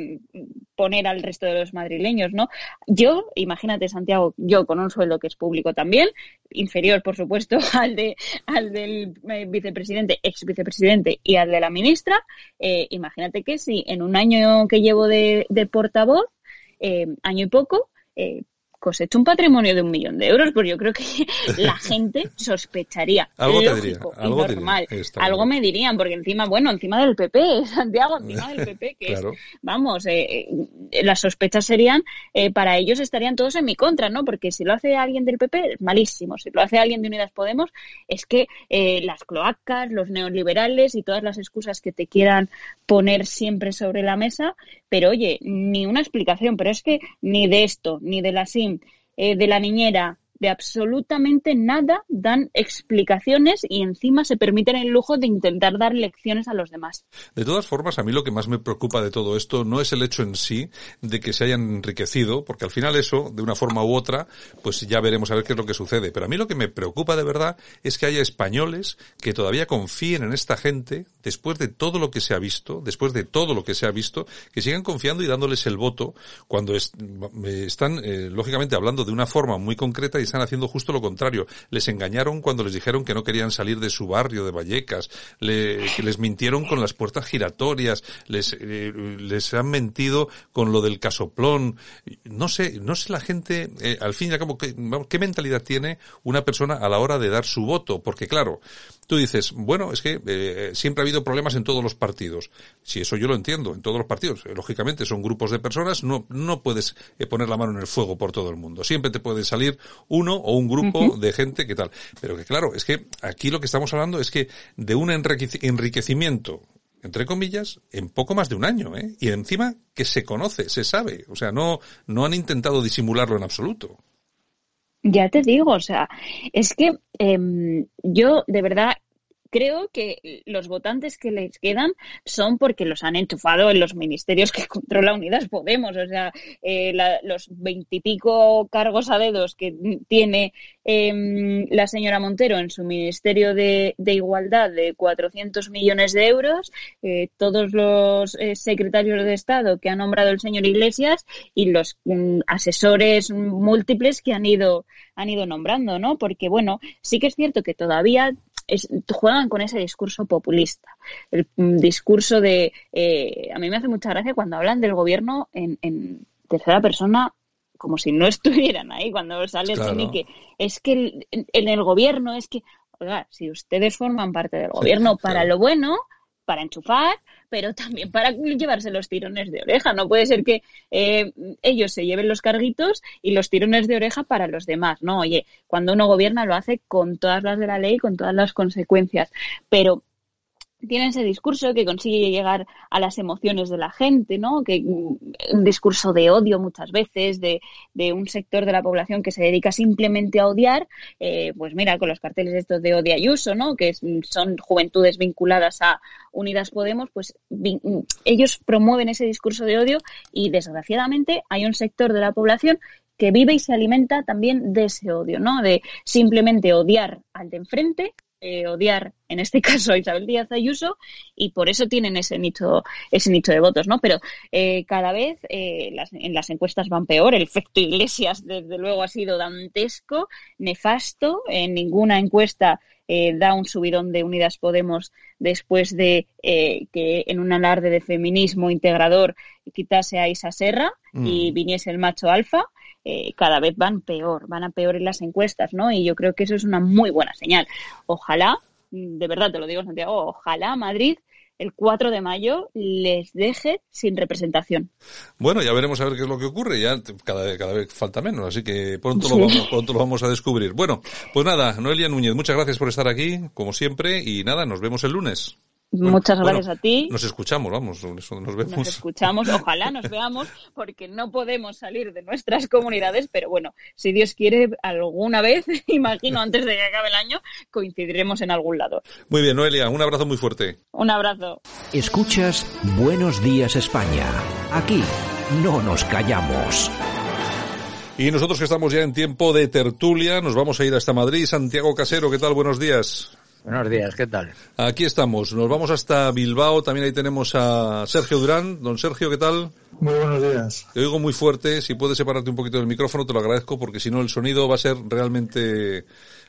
poner al resto de los madrileños, ¿no? Yo, imagínate, Santiago, yo con un sueldo que es público también, inferior, por supuesto, al de al del eh, vicepresidente, ex vicepresidente y al de la ministra, eh, imagínate que si en un año que llevo de, de portavoz, año y poco, eh, cosecho un patrimonio de un millón de euros, pues yo creo que la gente sospecharía. Algo te diría, y algo te normal. diría, algo me dirían, porque encima, bueno, encima del PP, Santiago, encima del PP, que Claro. es, vamos, eh, eh, las sospechas serían, eh, para ellos estarían todos en mi contra, ¿no? Porque si lo hace alguien del PP, es malísimo. Si lo hace alguien de Unidas Podemos, es que eh, las cloacas, los neoliberales y todas las excusas que te quieran poner siempre sobre la mesa, pero oye, ni una explicación, pero es que ni de esto, ni de la SIM, eh, de la niñera, de absolutamente nada dan explicaciones y encima se permiten el lujo de intentar dar lecciones a los demás. De todas formas, a mí lo que más me preocupa de todo esto no es el hecho en sí de que se hayan enriquecido, porque al final eso, de una forma u otra, pues ya veremos a ver qué es lo que sucede. Pero a mí lo que me preocupa de verdad es que haya españoles que todavía confíen en esta gente después de todo lo que se ha visto, después de todo lo que se ha visto, que sigan confiando y dándoles el voto cuando eh, están, eh, lógicamente, hablando de una forma muy concreta y están haciendo justo lo contrario. Les engañaron cuando les dijeron que no querían salir de su barrio de Vallecas, le- les mintieron con las puertas giratorias, les, eh, les han mentido con lo del casoplón. No sé, no sé la gente, eh, al fin y al cabo, ¿qué, vamos, ¿qué mentalidad tiene una persona a la hora de dar su voto? Porque claro, tú dices, bueno, es que eh, siempre ha habido problemas en todos los partidos. Si eso yo lo entiendo, en todos los partidos. Lógicamente son grupos de personas, no, no puedes poner la mano en el fuego por todo el mundo. Siempre te puede salir uno o un grupo de gente que tal. Pero que claro, es que aquí lo que estamos hablando es que de un enriqueci- enriquecimiento entre comillas, en poco más de un año, ¿eh? Y encima que se conoce, se sabe. O sea, no, no han intentado disimularlo en absoluto. Ya te digo, o sea, es que em, yo de verdad creo que los votantes que les quedan son porque los han enchufado en los ministerios que controla Unidas Podemos. O sea, eh, la- los veintipico cargos a dedos que tiene em, la señora Montero en su Ministerio de, de Igualdad de 400 millones de euros, eh, todos los eh, secretarios de Estado que ha nombrado el señor Iglesias y los mm, asesores múltiples que han ido, han ido nombrando, ¿no? Porque, bueno, sí que es cierto que todavía es- juegan con ese discurso populista, el mm, discurso de, eh, a mí me hace mucha gracia cuando hablan del gobierno en, en tercera persona como si no estuvieran ahí cuando sale Claro. el que es que el- en, en el gobierno es que, oiga, si ustedes forman parte del gobierno para lo bueno, para enchufar, pero también para llevarse los tirones de oreja. No puede ser que eh, ellos se lleven los carguitos y los tirones de oreja para los demás. No, oye, cuando uno gobierna lo hace con todas las de la ley, con todas las consecuencias. Pero tiene ese discurso que consigue llegar a las emociones de la gente, ¿no? Que mm, un discurso de odio muchas veces, de, de un sector de la población que se dedica simplemente a odiar, eh, pues mira, con los carteles estos de odio y uso, ¿no? Que son juventudes vinculadas a Unidas Podemos, pues mm, ellos promueven ese discurso de odio y desgraciadamente hay un sector de la población que vive y se alimenta también de ese odio, ¿no? De simplemente odiar al de enfrente eh, odiar, en este caso, a Isabel Díaz Ayuso, y por eso tienen ese nicho, ese nicho de votos, ¿no? Pero eh, cada vez eh, las, en las encuestas van peor. El efecto Iglesias, desde luego, ha sido dantesco, nefasto. En ninguna encuesta da un subidón de Unidas Podemos después de que en un alarde de feminismo integrador quitase a Isa Serra y mm. viniese el macho alfa. Eh, cada vez van peor, van a peor en las encuestas, ¿no? Y yo creo que eso es una muy buena señal. Ojalá, de verdad te lo digo, Santiago, ojalá Madrid el 4 de mayo les deje sin representación. Bueno, ya veremos a ver qué es lo que ocurre. Ya cada, cada vez falta menos, así que pronto, lo vamos, pronto lo vamos a descubrir. Bueno, pues nada, Noelia Núñez, muchas gracias por estar aquí, como siempre, y nada, nos vemos el lunes. Muchas gracias a ti. Nos escuchamos, vamos, nos vemos. Nos escuchamos, ojalá nos veamos, porque no podemos salir de nuestras comunidades, pero bueno, si Dios quiere, alguna vez, imagino, antes de que acabe el año, coincidiremos en algún lado. Muy bien, Noelia, un abrazo muy fuerte. Un abrazo. Escuchas Buenos Días España. Aquí no nos callamos. Y nosotros que estamos ya en tiempo de tertulia, nos vamos a ir hasta Madrid. Santiago Casero, ¿qué tal? Buenos días. Buenos días, ¿qué tal? Aquí estamos, nos vamos hasta Bilbao, también ahí tenemos a Sergio Durán. Don Sergio, ¿qué tal? Muy buenos días. Te oigo muy fuerte, si puedes separarte un poquito del micrófono te lo agradezco porque si no el sonido va a ser realmente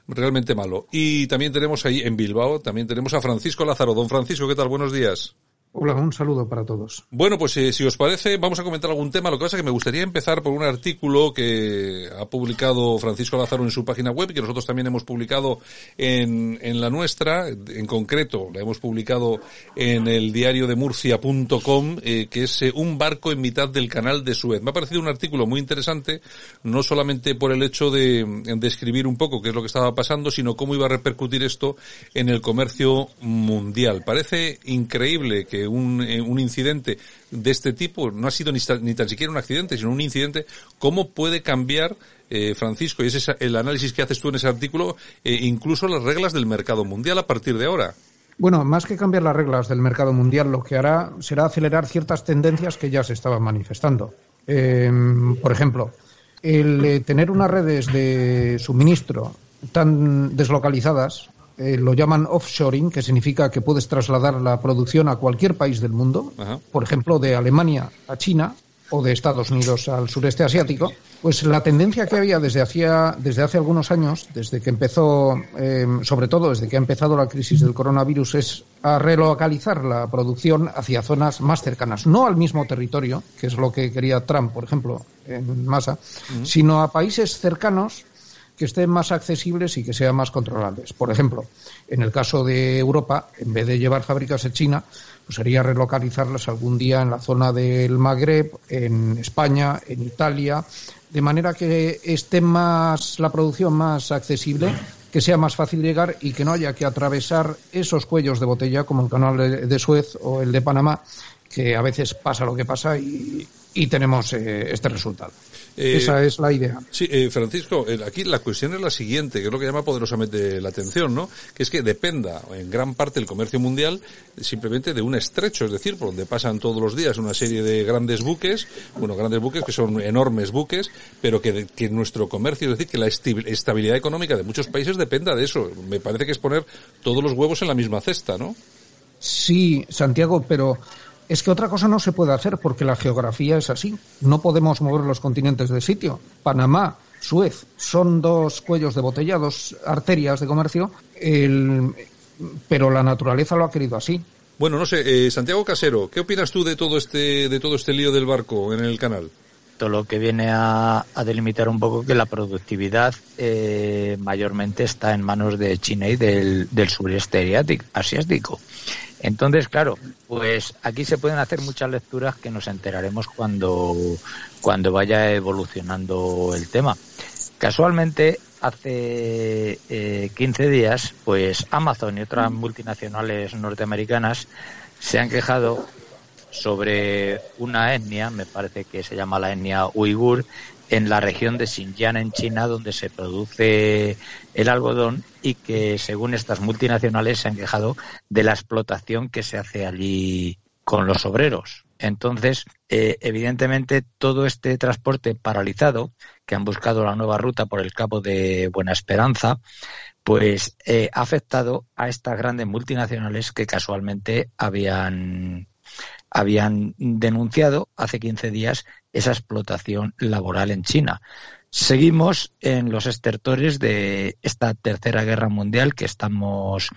realmente malo. Y también tenemos ahí en Bilbao, también tenemos a Francisco Lázaro. Don Francisco, ¿qué tal? Buenos días. Hola, un saludo para todos. Bueno, pues eh, si os parece, vamos a comentar algún tema. Lo que pasa es que me gustaría empezar por un artículo que ha publicado Francisco Lázaro en su página web y que nosotros también hemos publicado en, en la nuestra. En concreto, la hemos publicado en el diario de Murcia.com, eh, que es eh, un barco en mitad del canal de Suez. Me ha parecido un artículo muy interesante, no solamente por el hecho de describir un poco qué es lo que estaba pasando, sino cómo iba a repercutir esto en el comercio mundial. Parece increíble que un, eh, un incidente de este tipo no ha sido ni, ni, tan siquiera un accidente, sino un incidente, ¿cómo puede cambiar, eh, Francisco, y ese es el análisis que haces tú en ese artículo, eh, incluso las reglas del mercado mundial a partir de ahora? Bueno, más que cambiar las reglas del mercado mundial, lo que hará será acelerar ciertas tendencias que ya se estaban manifestando. Eh, por ejemplo, el tener unas redes de suministro tan deslocalizadas eh, lo llaman offshoring, que significa que puedes trasladar la producción a cualquier país del mundo, por ejemplo, de Alemania a China o de Estados Unidos al sureste asiático, pues la tendencia que había desde, hacía, desde hace algunos años, desde que empezó, eh, sobre todo desde que ha empezado la crisis del coronavirus, es a relocalizar la producción hacia zonas más cercanas, no al mismo territorio, que es lo que quería Trump, por ejemplo, en masa, sino a países cercanos que estén más accesibles y que sean más controlables. Por ejemplo, en el caso de Europa, en vez de llevar fábricas en China, pues sería relocalizarlas algún día en la zona del Magreb, en España, en Italia, de manera que esté más la producción más accesible, que sea más fácil llegar y que no haya que atravesar esos cuellos de botella como el canal de Suez o el de Panamá, que a veces pasa lo que pasa y, y tenemos eh, este resultado. Eh, Esa es la idea. Sí, eh, Francisco, aquí la cuestión es la siguiente, que es lo que llama poderosamente la atención, ¿no? Que es que dependa en gran parte el comercio mundial simplemente de un estrecho, es decir, por donde pasan todos los días una serie de grandes buques, bueno, grandes buques que son enormes buques, pero que, que nuestro comercio, es decir, que la estabilidad económica de muchos países dependa de eso. Me parece que es poner todos los huevos en la misma cesta, ¿no? Sí, Santiago, pero es que otra cosa no se puede hacer porque la geografía es así. No podemos mover los continentes de sitio. Panamá, Suez, son dos cuellos de botella, dos arterias de comercio, pero la naturaleza lo ha querido así. Bueno, no sé, eh, Santiago Casero, ¿qué opinas tú de todo este de todo este lío del barco en el canal? Todo lo que viene a, delimitar un poco que la productividad eh, mayormente está en manos de China y del, del sureste asiático Entonces, claro, pues aquí se pueden hacer muchas lecturas que nos enteraremos cuando, cuando vaya evolucionando el tema. Casualmente, hace eh, 15 días, pues Amazon y otras multinacionales norteamericanas se han quejado sobre una etnia, me parece que se llama la etnia uigur, en la región de Xinjiang, en China, donde se produce el algodón y que, según estas multinacionales, se han quejado de la explotación que se hace allí con los obreros. Entonces, eh, evidentemente, todo este transporte paralizado, que han buscado la nueva ruta por el Cabo de Buena Esperanza, pues eh, ha afectado a estas grandes multinacionales que casualmente habían habían denunciado hace 15 días esa explotación laboral en China. Seguimos en los estertores de esta tercera guerra mundial que estamos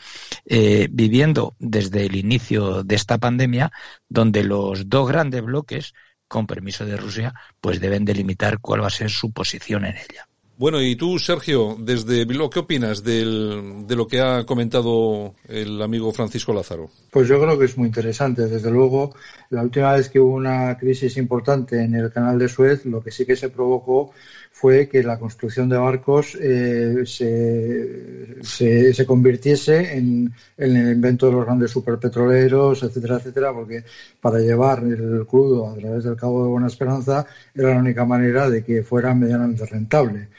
eh, viviendo desde el inicio de esta pandemia, donde los dos grandes bloques, con permiso de Rusia, pues deben delimitar cuál va a ser su posición en ella. Bueno, y tú, Sergio, desde Bilbao, ¿qué opinas de lo que ha comentado el amigo Francisco Lázaro? Pues yo creo que es muy interesante. Desde luego, la última vez que hubo una crisis importante en el canal de Suez, lo que sí que se provocó fue que la construcción de barcos eh, se, se, se, convirtiese en, en, el invento de los grandes superpetroleros, etcétera, etcétera, porque para llevar el crudo a través del Cabo de Buena Esperanza era la única manera de que fuera medianamente rentable.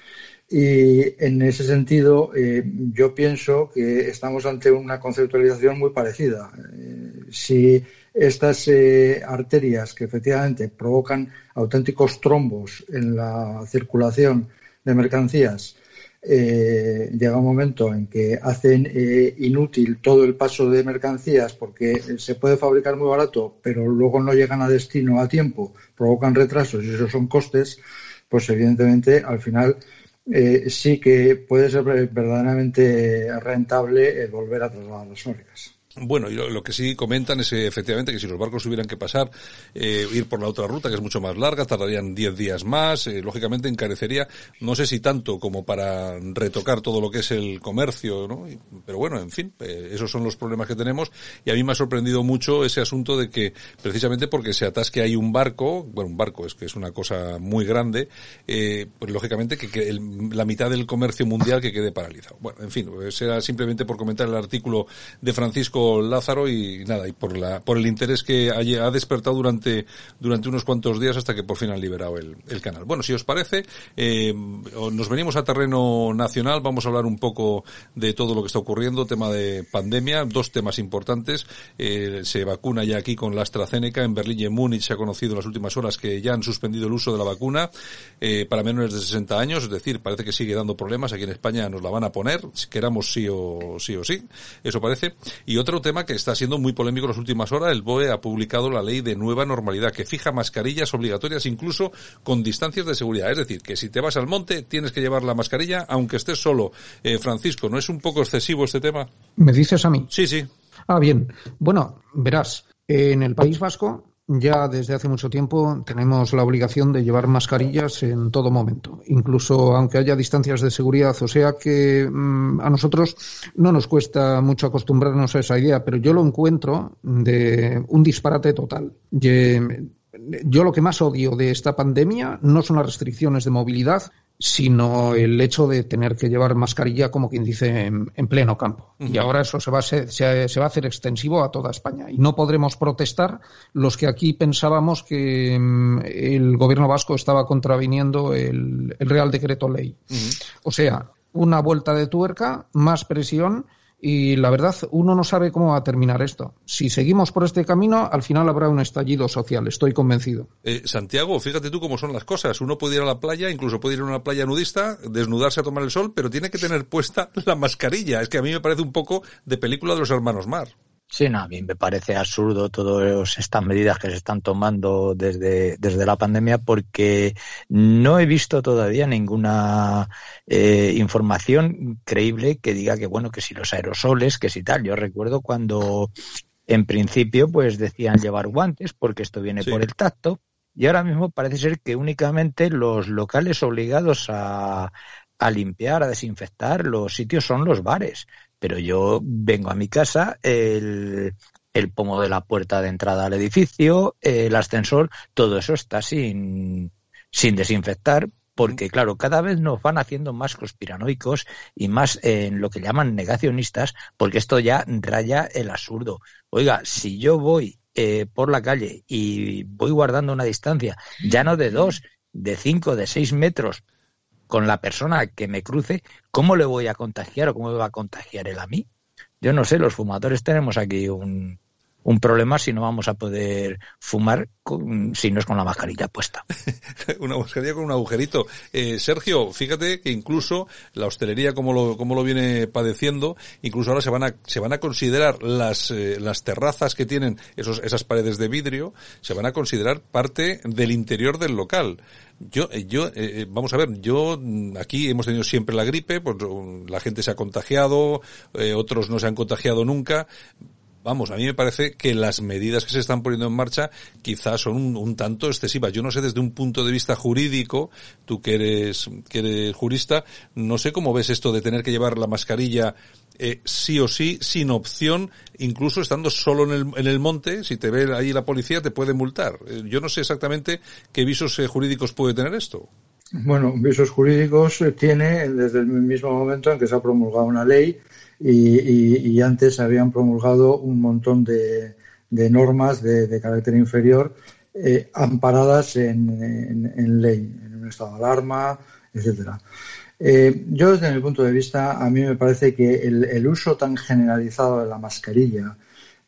Y en ese sentido, eh, yo pienso que estamos ante una conceptualización muy parecida. Eh, si estas eh, arterias que efectivamente provocan auténticos trombos en la circulación de mercancías, eh, llega un momento en que hacen eh, inútil todo el paso de mercancías porque se puede fabricar muy barato, pero luego no llegan a destino a tiempo, provocan retrasos y esos son costes, pues evidentemente al final eh, sí que puede ser verdaderamente rentable volver a trasladar las fábricas. Bueno, y lo, que sí comentan es eh, efectivamente que si los barcos tuvieran que pasar, eh, ir por la otra ruta, que es mucho más larga, tardarían 10 días más, eh, lógicamente encarecería, no sé si tanto como para retocar todo lo que es el comercio, ¿no? Y, pero bueno, en fin, eh, esos son los problemas que tenemos y a mí me ha sorprendido mucho ese asunto de que precisamente porque se atasque hay un barco, bueno, un barco es que es una cosa muy grande, pues lógicamente que, el, la mitad del comercio mundial que quede paralizado. Bueno, en fin, pues era simplemente por comentar el artículo de Francisco Lázaro y nada, y por la, por el interés que ha, despertado durante, durante unos cuantos días hasta que por fin han liberado el, el canal. Bueno, si os parece, eh, nos venimos a terreno nacional, vamos a hablar un poco de todo lo que está ocurriendo, tema de pandemia, dos temas importantes, eh, se vacuna ya aquí con la AstraZeneca, en Berlín y en Múnich se ha conocido en las últimas horas que ya han suspendido el uso de la vacuna eh, para menores de 60 años, es decir, parece que sigue dando problemas, aquí en España nos la van a poner, si queramos sí o sí o sí, eso parece, y otro otro tema que está siendo muy polémico en las últimas horas, el BOE ha publicado la ley de nueva normalidad que fija mascarillas obligatorias incluso con distancias de seguridad. Es decir, que si te vas al monte tienes que llevar la mascarilla aunque estés solo. Eh, Francisco, ¿no es un poco excesivo este tema? ¿Me dices a mí? Sí, sí. Ah, bien. Bueno, verás, en el País Vasco ya desde hace mucho tiempo tenemos la obligación de llevar mascarillas en todo momento, incluso aunque haya distancias de seguridad. O sea que mmm, a nosotros no nos cuesta mucho acostumbrarnos a esa idea, pero yo lo encuentro de un disparate total. Yo lo que más odio de esta pandemia no son las restricciones de movilidad, sino el hecho de tener que llevar mascarilla, como quien dice, en, en pleno campo. Uh -huh. Y ahora eso se va, a ser, se, se, va a hacer extensivo a toda España. Y no podremos protestar los que aquí pensábamos que um, el gobierno vasco estaba contraviniendo el, el Real Decreto Ley. Uh -huh. O sea, una vuelta de tuerca, más presión y la verdad, uno no sabe cómo va a terminar esto. Si seguimos por este camino, al final habrá un estallido social, estoy convencido. Eh, Santiago, fíjate tú cómo son las cosas. Uno puede ir a la playa, incluso puede ir a una playa nudista, desnudarse a tomar el sol, pero tiene que tener puesta la mascarilla. Es que a mí me parece un poco de película de los hermanos Mar. Sí, no, a mí me parece absurdo todas estas medidas que se están tomando desde, desde la pandemia porque no he visto todavía ninguna eh, información creíble que diga que, bueno, que si los aerosoles, que si tal. Yo recuerdo cuando en principio pues decían llevar guantes porque esto viene sí. por el tacto y ahora mismo parece ser que únicamente los locales obligados a, a limpiar, a desinfectar los sitios son los bares pero yo vengo a mi casa, el, el pomo de la puerta de entrada al edificio, el ascensor, todo eso está sin, sin desinfectar porque claro, cada vez nos van haciendo más conspiranoicos y más en lo que llaman negacionistas, porque esto ya raya el absurdo. Oiga, si yo voy eh, por la calle y voy guardando una distancia, ya no de dos, de cinco, de seis metros con la persona que me cruce, ¿cómo le voy a contagiar o cómo me va a contagiar él a mí? Yo no sé, los fumadores tenemos aquí un, un problema si no vamos a poder fumar si no es con la mascarilla puesta. una mascarilla con un agujerito. Eh, Sergio, fíjate que incluso la hostelería, como lo, como lo viene padeciendo, incluso ahora se van a, se van a considerar las, eh, las terrazas que tienen esos, esas paredes de vidrio, se van a considerar parte del interior del local. Yo, eh, yo, vamos a ver, yo mm, aquí hemos tenido siempre la gripe, pues la gente se ha contagiado, otros no se han contagiado nunca, vamos, a mí me parece que las medidas que se están poniendo en marcha quizás son un, tanto excesivas. Yo no sé desde un punto de vista jurídico, tú que eres, que eres jurista, no sé cómo ves esto de tener que llevar la mascarilla eh, sí o sí, sin opción, incluso estando solo en el, en el monte, si te ve ahí la policía te puede multar. Eh, yo no sé exactamente qué visos eh, jurídicos puede tener esto. Bueno, visos jurídicos tiene desde el mismo momento en que se ha promulgado una ley y, antes habían promulgado un montón de, normas de, carácter inferior eh, amparadas en, ley, en un estado de alarma, etcétera. Eh, yo, desde mi punto de vista, a mí me parece que el, uso tan generalizado de la mascarilla,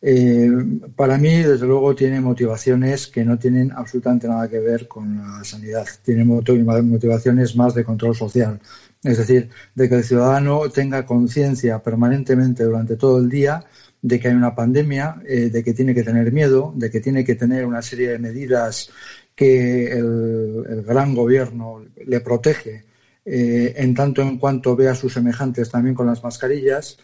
eh, para mí, desde luego, tiene motivaciones que no tienen absolutamente nada que ver con la sanidad. Tiene motivaciones más de control social. Es decir, de que el ciudadano tenga conciencia permanentemente durante todo el día de que hay una pandemia, eh, de que tiene que tener miedo, de que tiene que tener una serie de medidas que el, gran gobierno le protege eh, en tanto en cuanto ve a sus semejantes también con las mascarillas.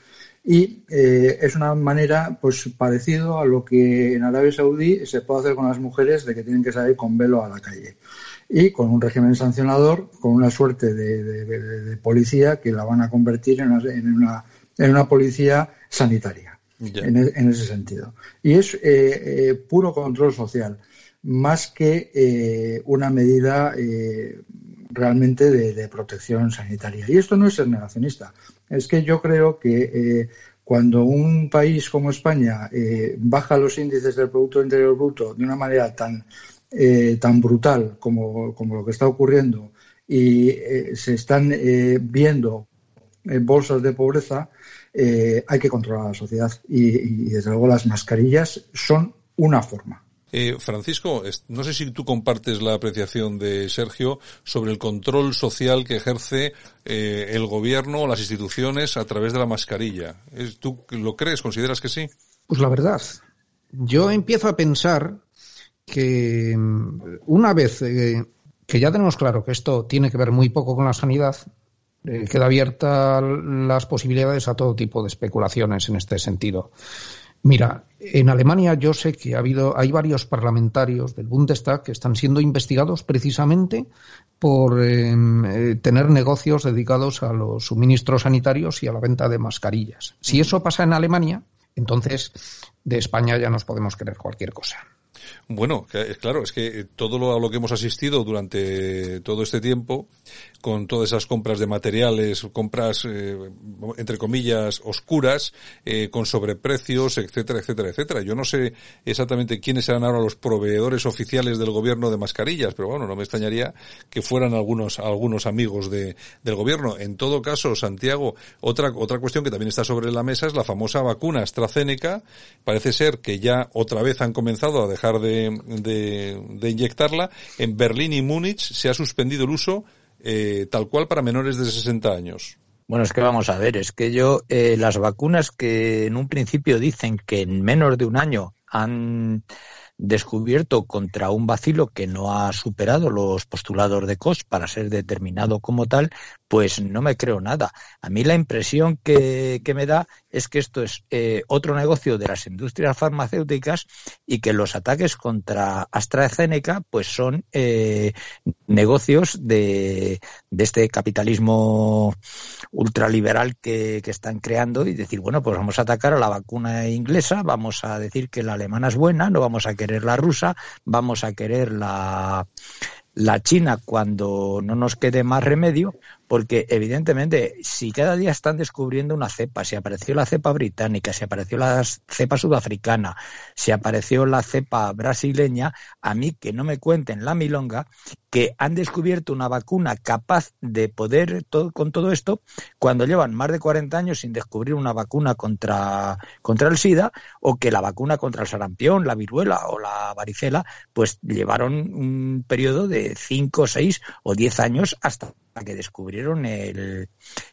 Y eh, es una manera, pues, parecido a lo que en Arabia Saudí se puede hacer con las mujeres de que tienen que salir con velo a la calle y con un régimen sancionador, con una suerte de, policía que la van a convertir en una, en una, policía sanitaria, e, en, ese sentido. Y es eh, eh, puro control social, más que eh, una medida realmente de, protección sanitaria. Y esto no es ser negacionista, es que yo creo que cuando un país como España baja los índices del Producto Interior Bruto de una manera tan eh, tan brutal como, lo que está ocurriendo y eh, se están eh, viendo bolsas de pobreza, hay que controlar a la sociedad y, desde luego las mascarillas son una forma. Francisco, no sé si tú compartes la apreciación de Sergio sobre el control social que ejerce el gobierno o las instituciones a través de la mascarilla. ¿Tú lo crees? ¿Consideras que sí? Pues la verdad, yo empiezo a pensar que mm, una vez eh, que ya tenemos claro que esto tiene que ver muy poco con la sanidad, eh, queda abierta las posibilidades a todo tipo de especulaciones en este sentido. Mira, en Alemania yo sé que ha habido, hay varios parlamentarios del Bundestag que están siendo investigados precisamente por eh, tener negocios dedicados a los suministros sanitarios y a la venta de mascarillas. Si eso pasa en Alemania, entonces de España ya nos podemos creer cualquier cosa. Bueno, claro, es que todo lo a lo que hemos asistido durante todo este tiempo, con todas esas compras de materiales, compras eh, entre comillas oscuras, eh, con sobreprecios, etcétera, etcétera, etcétera. Yo no sé exactamente quiénes serán ahora los proveedores oficiales del gobierno de mascarillas, pero bueno, no me extrañaría que fueran algunos algunos amigos de, del gobierno. En todo caso, Santiago, otra otra cuestión que también está sobre la mesa es la famosa vacuna AstraZeneca. Parece ser que ya otra vez han comenzado a dejar de, inyectarla, en Berlín y Múnich se ha suspendido el uso eh, tal cual para menores de 60 años. Bueno, es que vamos a ver, es que yo, eh, las vacunas que en un principio dicen que en menos de un año han descubierto contra un vacilo que no ha superado los postulados de Koch para ser determinado como tal, pues no me creo nada. A mí la impresión que, me da es que esto es eh, otro negocio de las industrias farmacéuticas y que los ataques contra AstraZeneca pues son eh, negocios de, de, este capitalismo ultraliberal que, que están creando y decir, bueno, pues vamos a atacar a la vacuna inglesa, vamos a decir que la alemana es buena, no vamos a querer la rusa, vamos a querer la, la China cuando no nos quede más remedio, porque evidentemente si cada día están descubriendo una cepa, si apareció la cepa británica, si apareció la cepa sudafricana, si apareció la cepa brasileña, a mí que no me cuenten la milonga, que han descubierto una vacuna capaz de poder todo, con todo esto cuando llevan más de 40 años sin descubrir una vacuna contra, contra el SIDA o que la vacuna contra el sarampión, la viruela o la varicela, pues llevaron un periodo de 5, 6 o 10 años hasta que descubrieron el,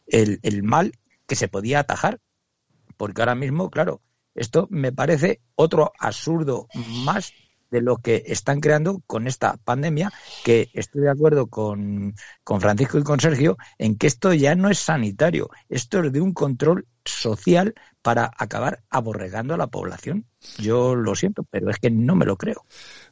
el, el mal que se podía atajar. Porque ahora mismo, claro, esto me parece otro absurdo más de lo que están creando con esta pandemia, que estoy de acuerdo con, con Francisco y con Sergio en que esto ya no es sanitario, esto es de un control social para acabar aborregando a la población. Yo lo siento, pero es que no me lo creo.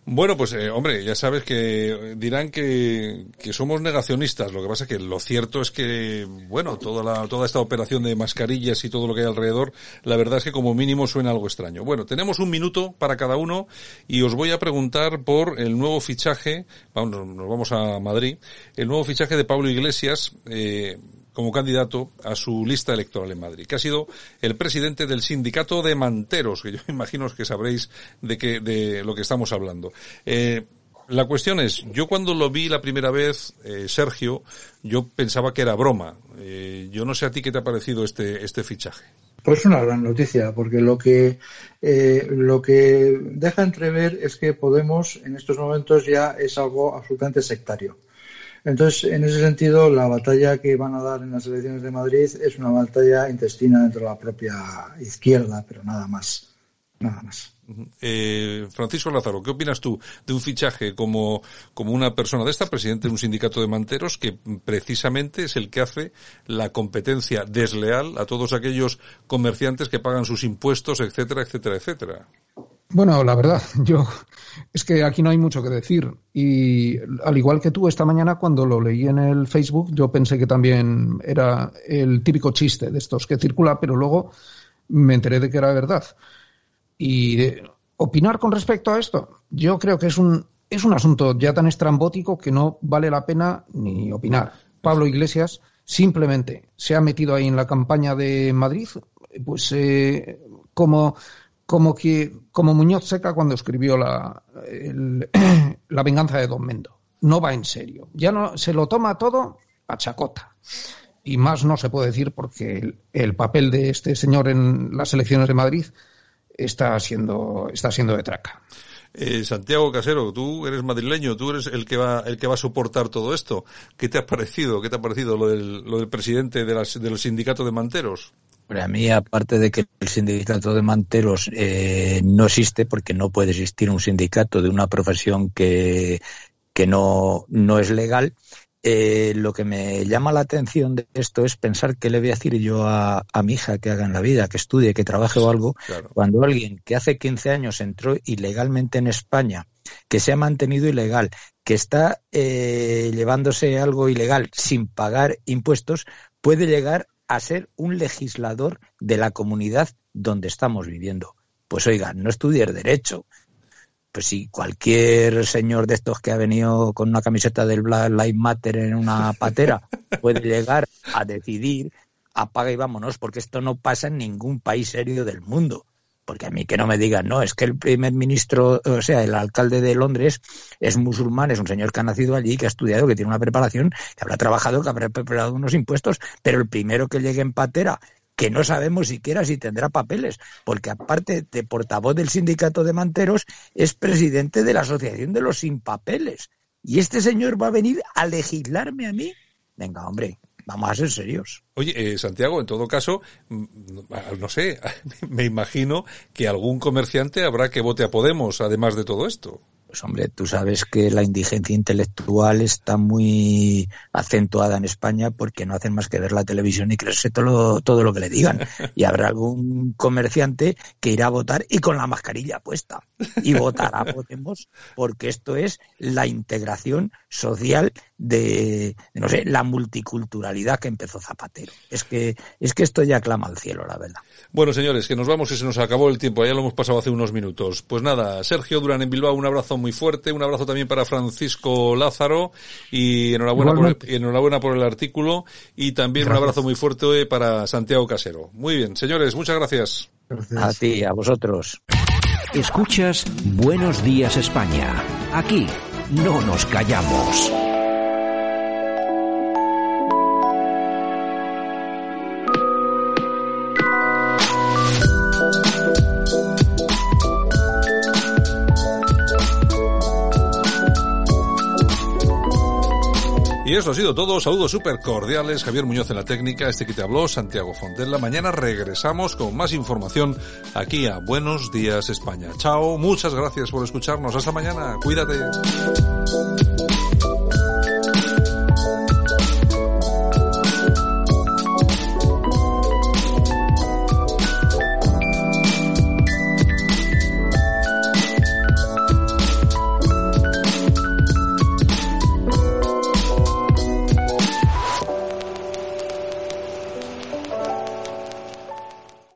Bueno, pues eh, hombre, ya sabes que dirán que, que, somos negacionistas. Lo que pasa es que lo cierto es que, bueno, toda, la, toda esta operación de mascarillas y todo lo que hay alrededor, la verdad es que como mínimo suena algo extraño. Bueno, tenemos un minuto para cada uno y os voy a preguntar por el nuevo fichaje, vamos, nos vamos a Madrid, el nuevo fichaje de Pablo Iglesias, eh, como candidato a su lista electoral en Madrid, que ha sido el presidente del sindicato de manteros, que yo imagino que sabréis de qué, de lo que estamos hablando. Eh, la cuestión es, yo cuando lo vi la primera vez, eh, Sergio, yo pensaba que era broma. Eh, yo no sé a ti qué te ha parecido este, este fichaje. Pues una gran noticia, porque lo que, eh, lo que deja entrever es que Podemos en estos momentos ya es algo absolutamente sectario. Entonces, en ese sentido, la batalla que van a dar en las elecciones de Madrid es una batalla intestina dentro de la propia izquierda, pero nada más. Nada más. Eh, Francisco Lázaro, ¿qué opinas tú de un fichaje como, como una persona de esta, presidente de un sindicato de manteros, que precisamente es el que hace la competencia desleal a todos aquellos comerciantes que pagan sus impuestos, etcétera, etcétera, etcétera? Bueno, la verdad, yo es que aquí no hay mucho que decir. Y al igual que tú, esta mañana cuando lo leí en el Facebook, yo pensé que también era el típico chiste de estos que circula, pero luego me enteré de que era verdad. Y opinar con respecto a esto, yo creo que es un, es un asunto ya tan estrambótico que no vale la pena ni opinar. Pablo Iglesias simplemente se ha metido ahí en la campaña de Madrid, pues eh, como como que como Muñoz Seca cuando escribió la, la venganza de Don Mendo. No va en serio. Ya no se lo toma todo a chacota. Y más no se puede decir porque el, papel de este señor en las elecciones de Madrid está siendo está siendo de traca. Eh, Santiago Casero, tú eres madrileño, tú eres el que va el que va a soportar todo esto. ¿Qué te ha parecido? ¿Qué te ha parecido lo del, lo del presidente de las, del sindicato de manteros? A mí, aparte de que el sindicato de manteros eh, no existe, porque no puede existir un sindicato de una profesión que, que no, no es legal, eh, lo que me llama la atención de esto es pensar qué le voy a decir yo a, a, mi hija que haga en la vida, que estudie, que trabaje o algo, cuando alguien que hace 15 años entró ilegalmente en España, que se ha mantenido ilegal, que está eh, llevándose algo ilegal sin pagar impuestos, puede llegar a ser un legislador de la comunidad donde estamos viviendo. Pues oiga, no estudiar derecho. Pues si cualquier señor de estos que ha venido con una camiseta del Black Lives Matter en una patera puede llegar a decidir, apaga y vámonos, porque esto no pasa en ningún país serio del mundo. Porque a mí que no me digan, no, es que el primer ministro, o sea, el alcalde de Londres es musulmán, es un señor que ha nacido allí, que ha estudiado, que tiene una preparación, que habrá trabajado, que habrá preparado unos impuestos, pero el primero que llegue en patera que no sabemos siquiera si tendrá papeles, porque aparte de portavoz del sindicato de manteros, es presidente de la Asociación de los Sin Papeles. Y este señor va a venir a legislarme a mí. Venga, hombre, Vamos a ser serios. Oye, eh, Santiago, en todo caso, mm, no sé, me imagino que algún comerciante habrá que vote a Podemos, además de todo esto. Pues hombre, tú sabes que la indigencia intelectual está muy acentuada en España porque no hacen más que ver la televisión y creerse todo, todo lo que le digan. Y habrá algún comerciante que irá a votar y con la mascarilla puesta. Y votará Podemos porque esto es la integración social de, no sé, la multiculturalidad que empezó Zapatero. Es que, es que esto ya clama al cielo, la verdad. Bueno, señores, que nos vamos y se nos acabó el tiempo. Ya lo hemos pasado hace unos minutos. Pues nada, Sergio Durán en Bilbao, un abrazo muy fuerte. Un abrazo también para Francisco Lázaro y enhorabuena, por el, enhorabuena por el artículo. Y también un abrazo muy fuerte para Santiago Casero. Muy bien, señores, muchas gracias. gracias. A ti, a vosotros. Escuchas Buenos Días España. Aquí no nos callamos. Y eso ha sido todo. Saludos súper cordiales. Javier Muñoz en la técnica. Este que te habló, Santiago Fontella. Mañana regresamos con más información aquí a Buenos Días España. Chao. Muchas gracias por escucharnos. Hasta mañana. Cuídate.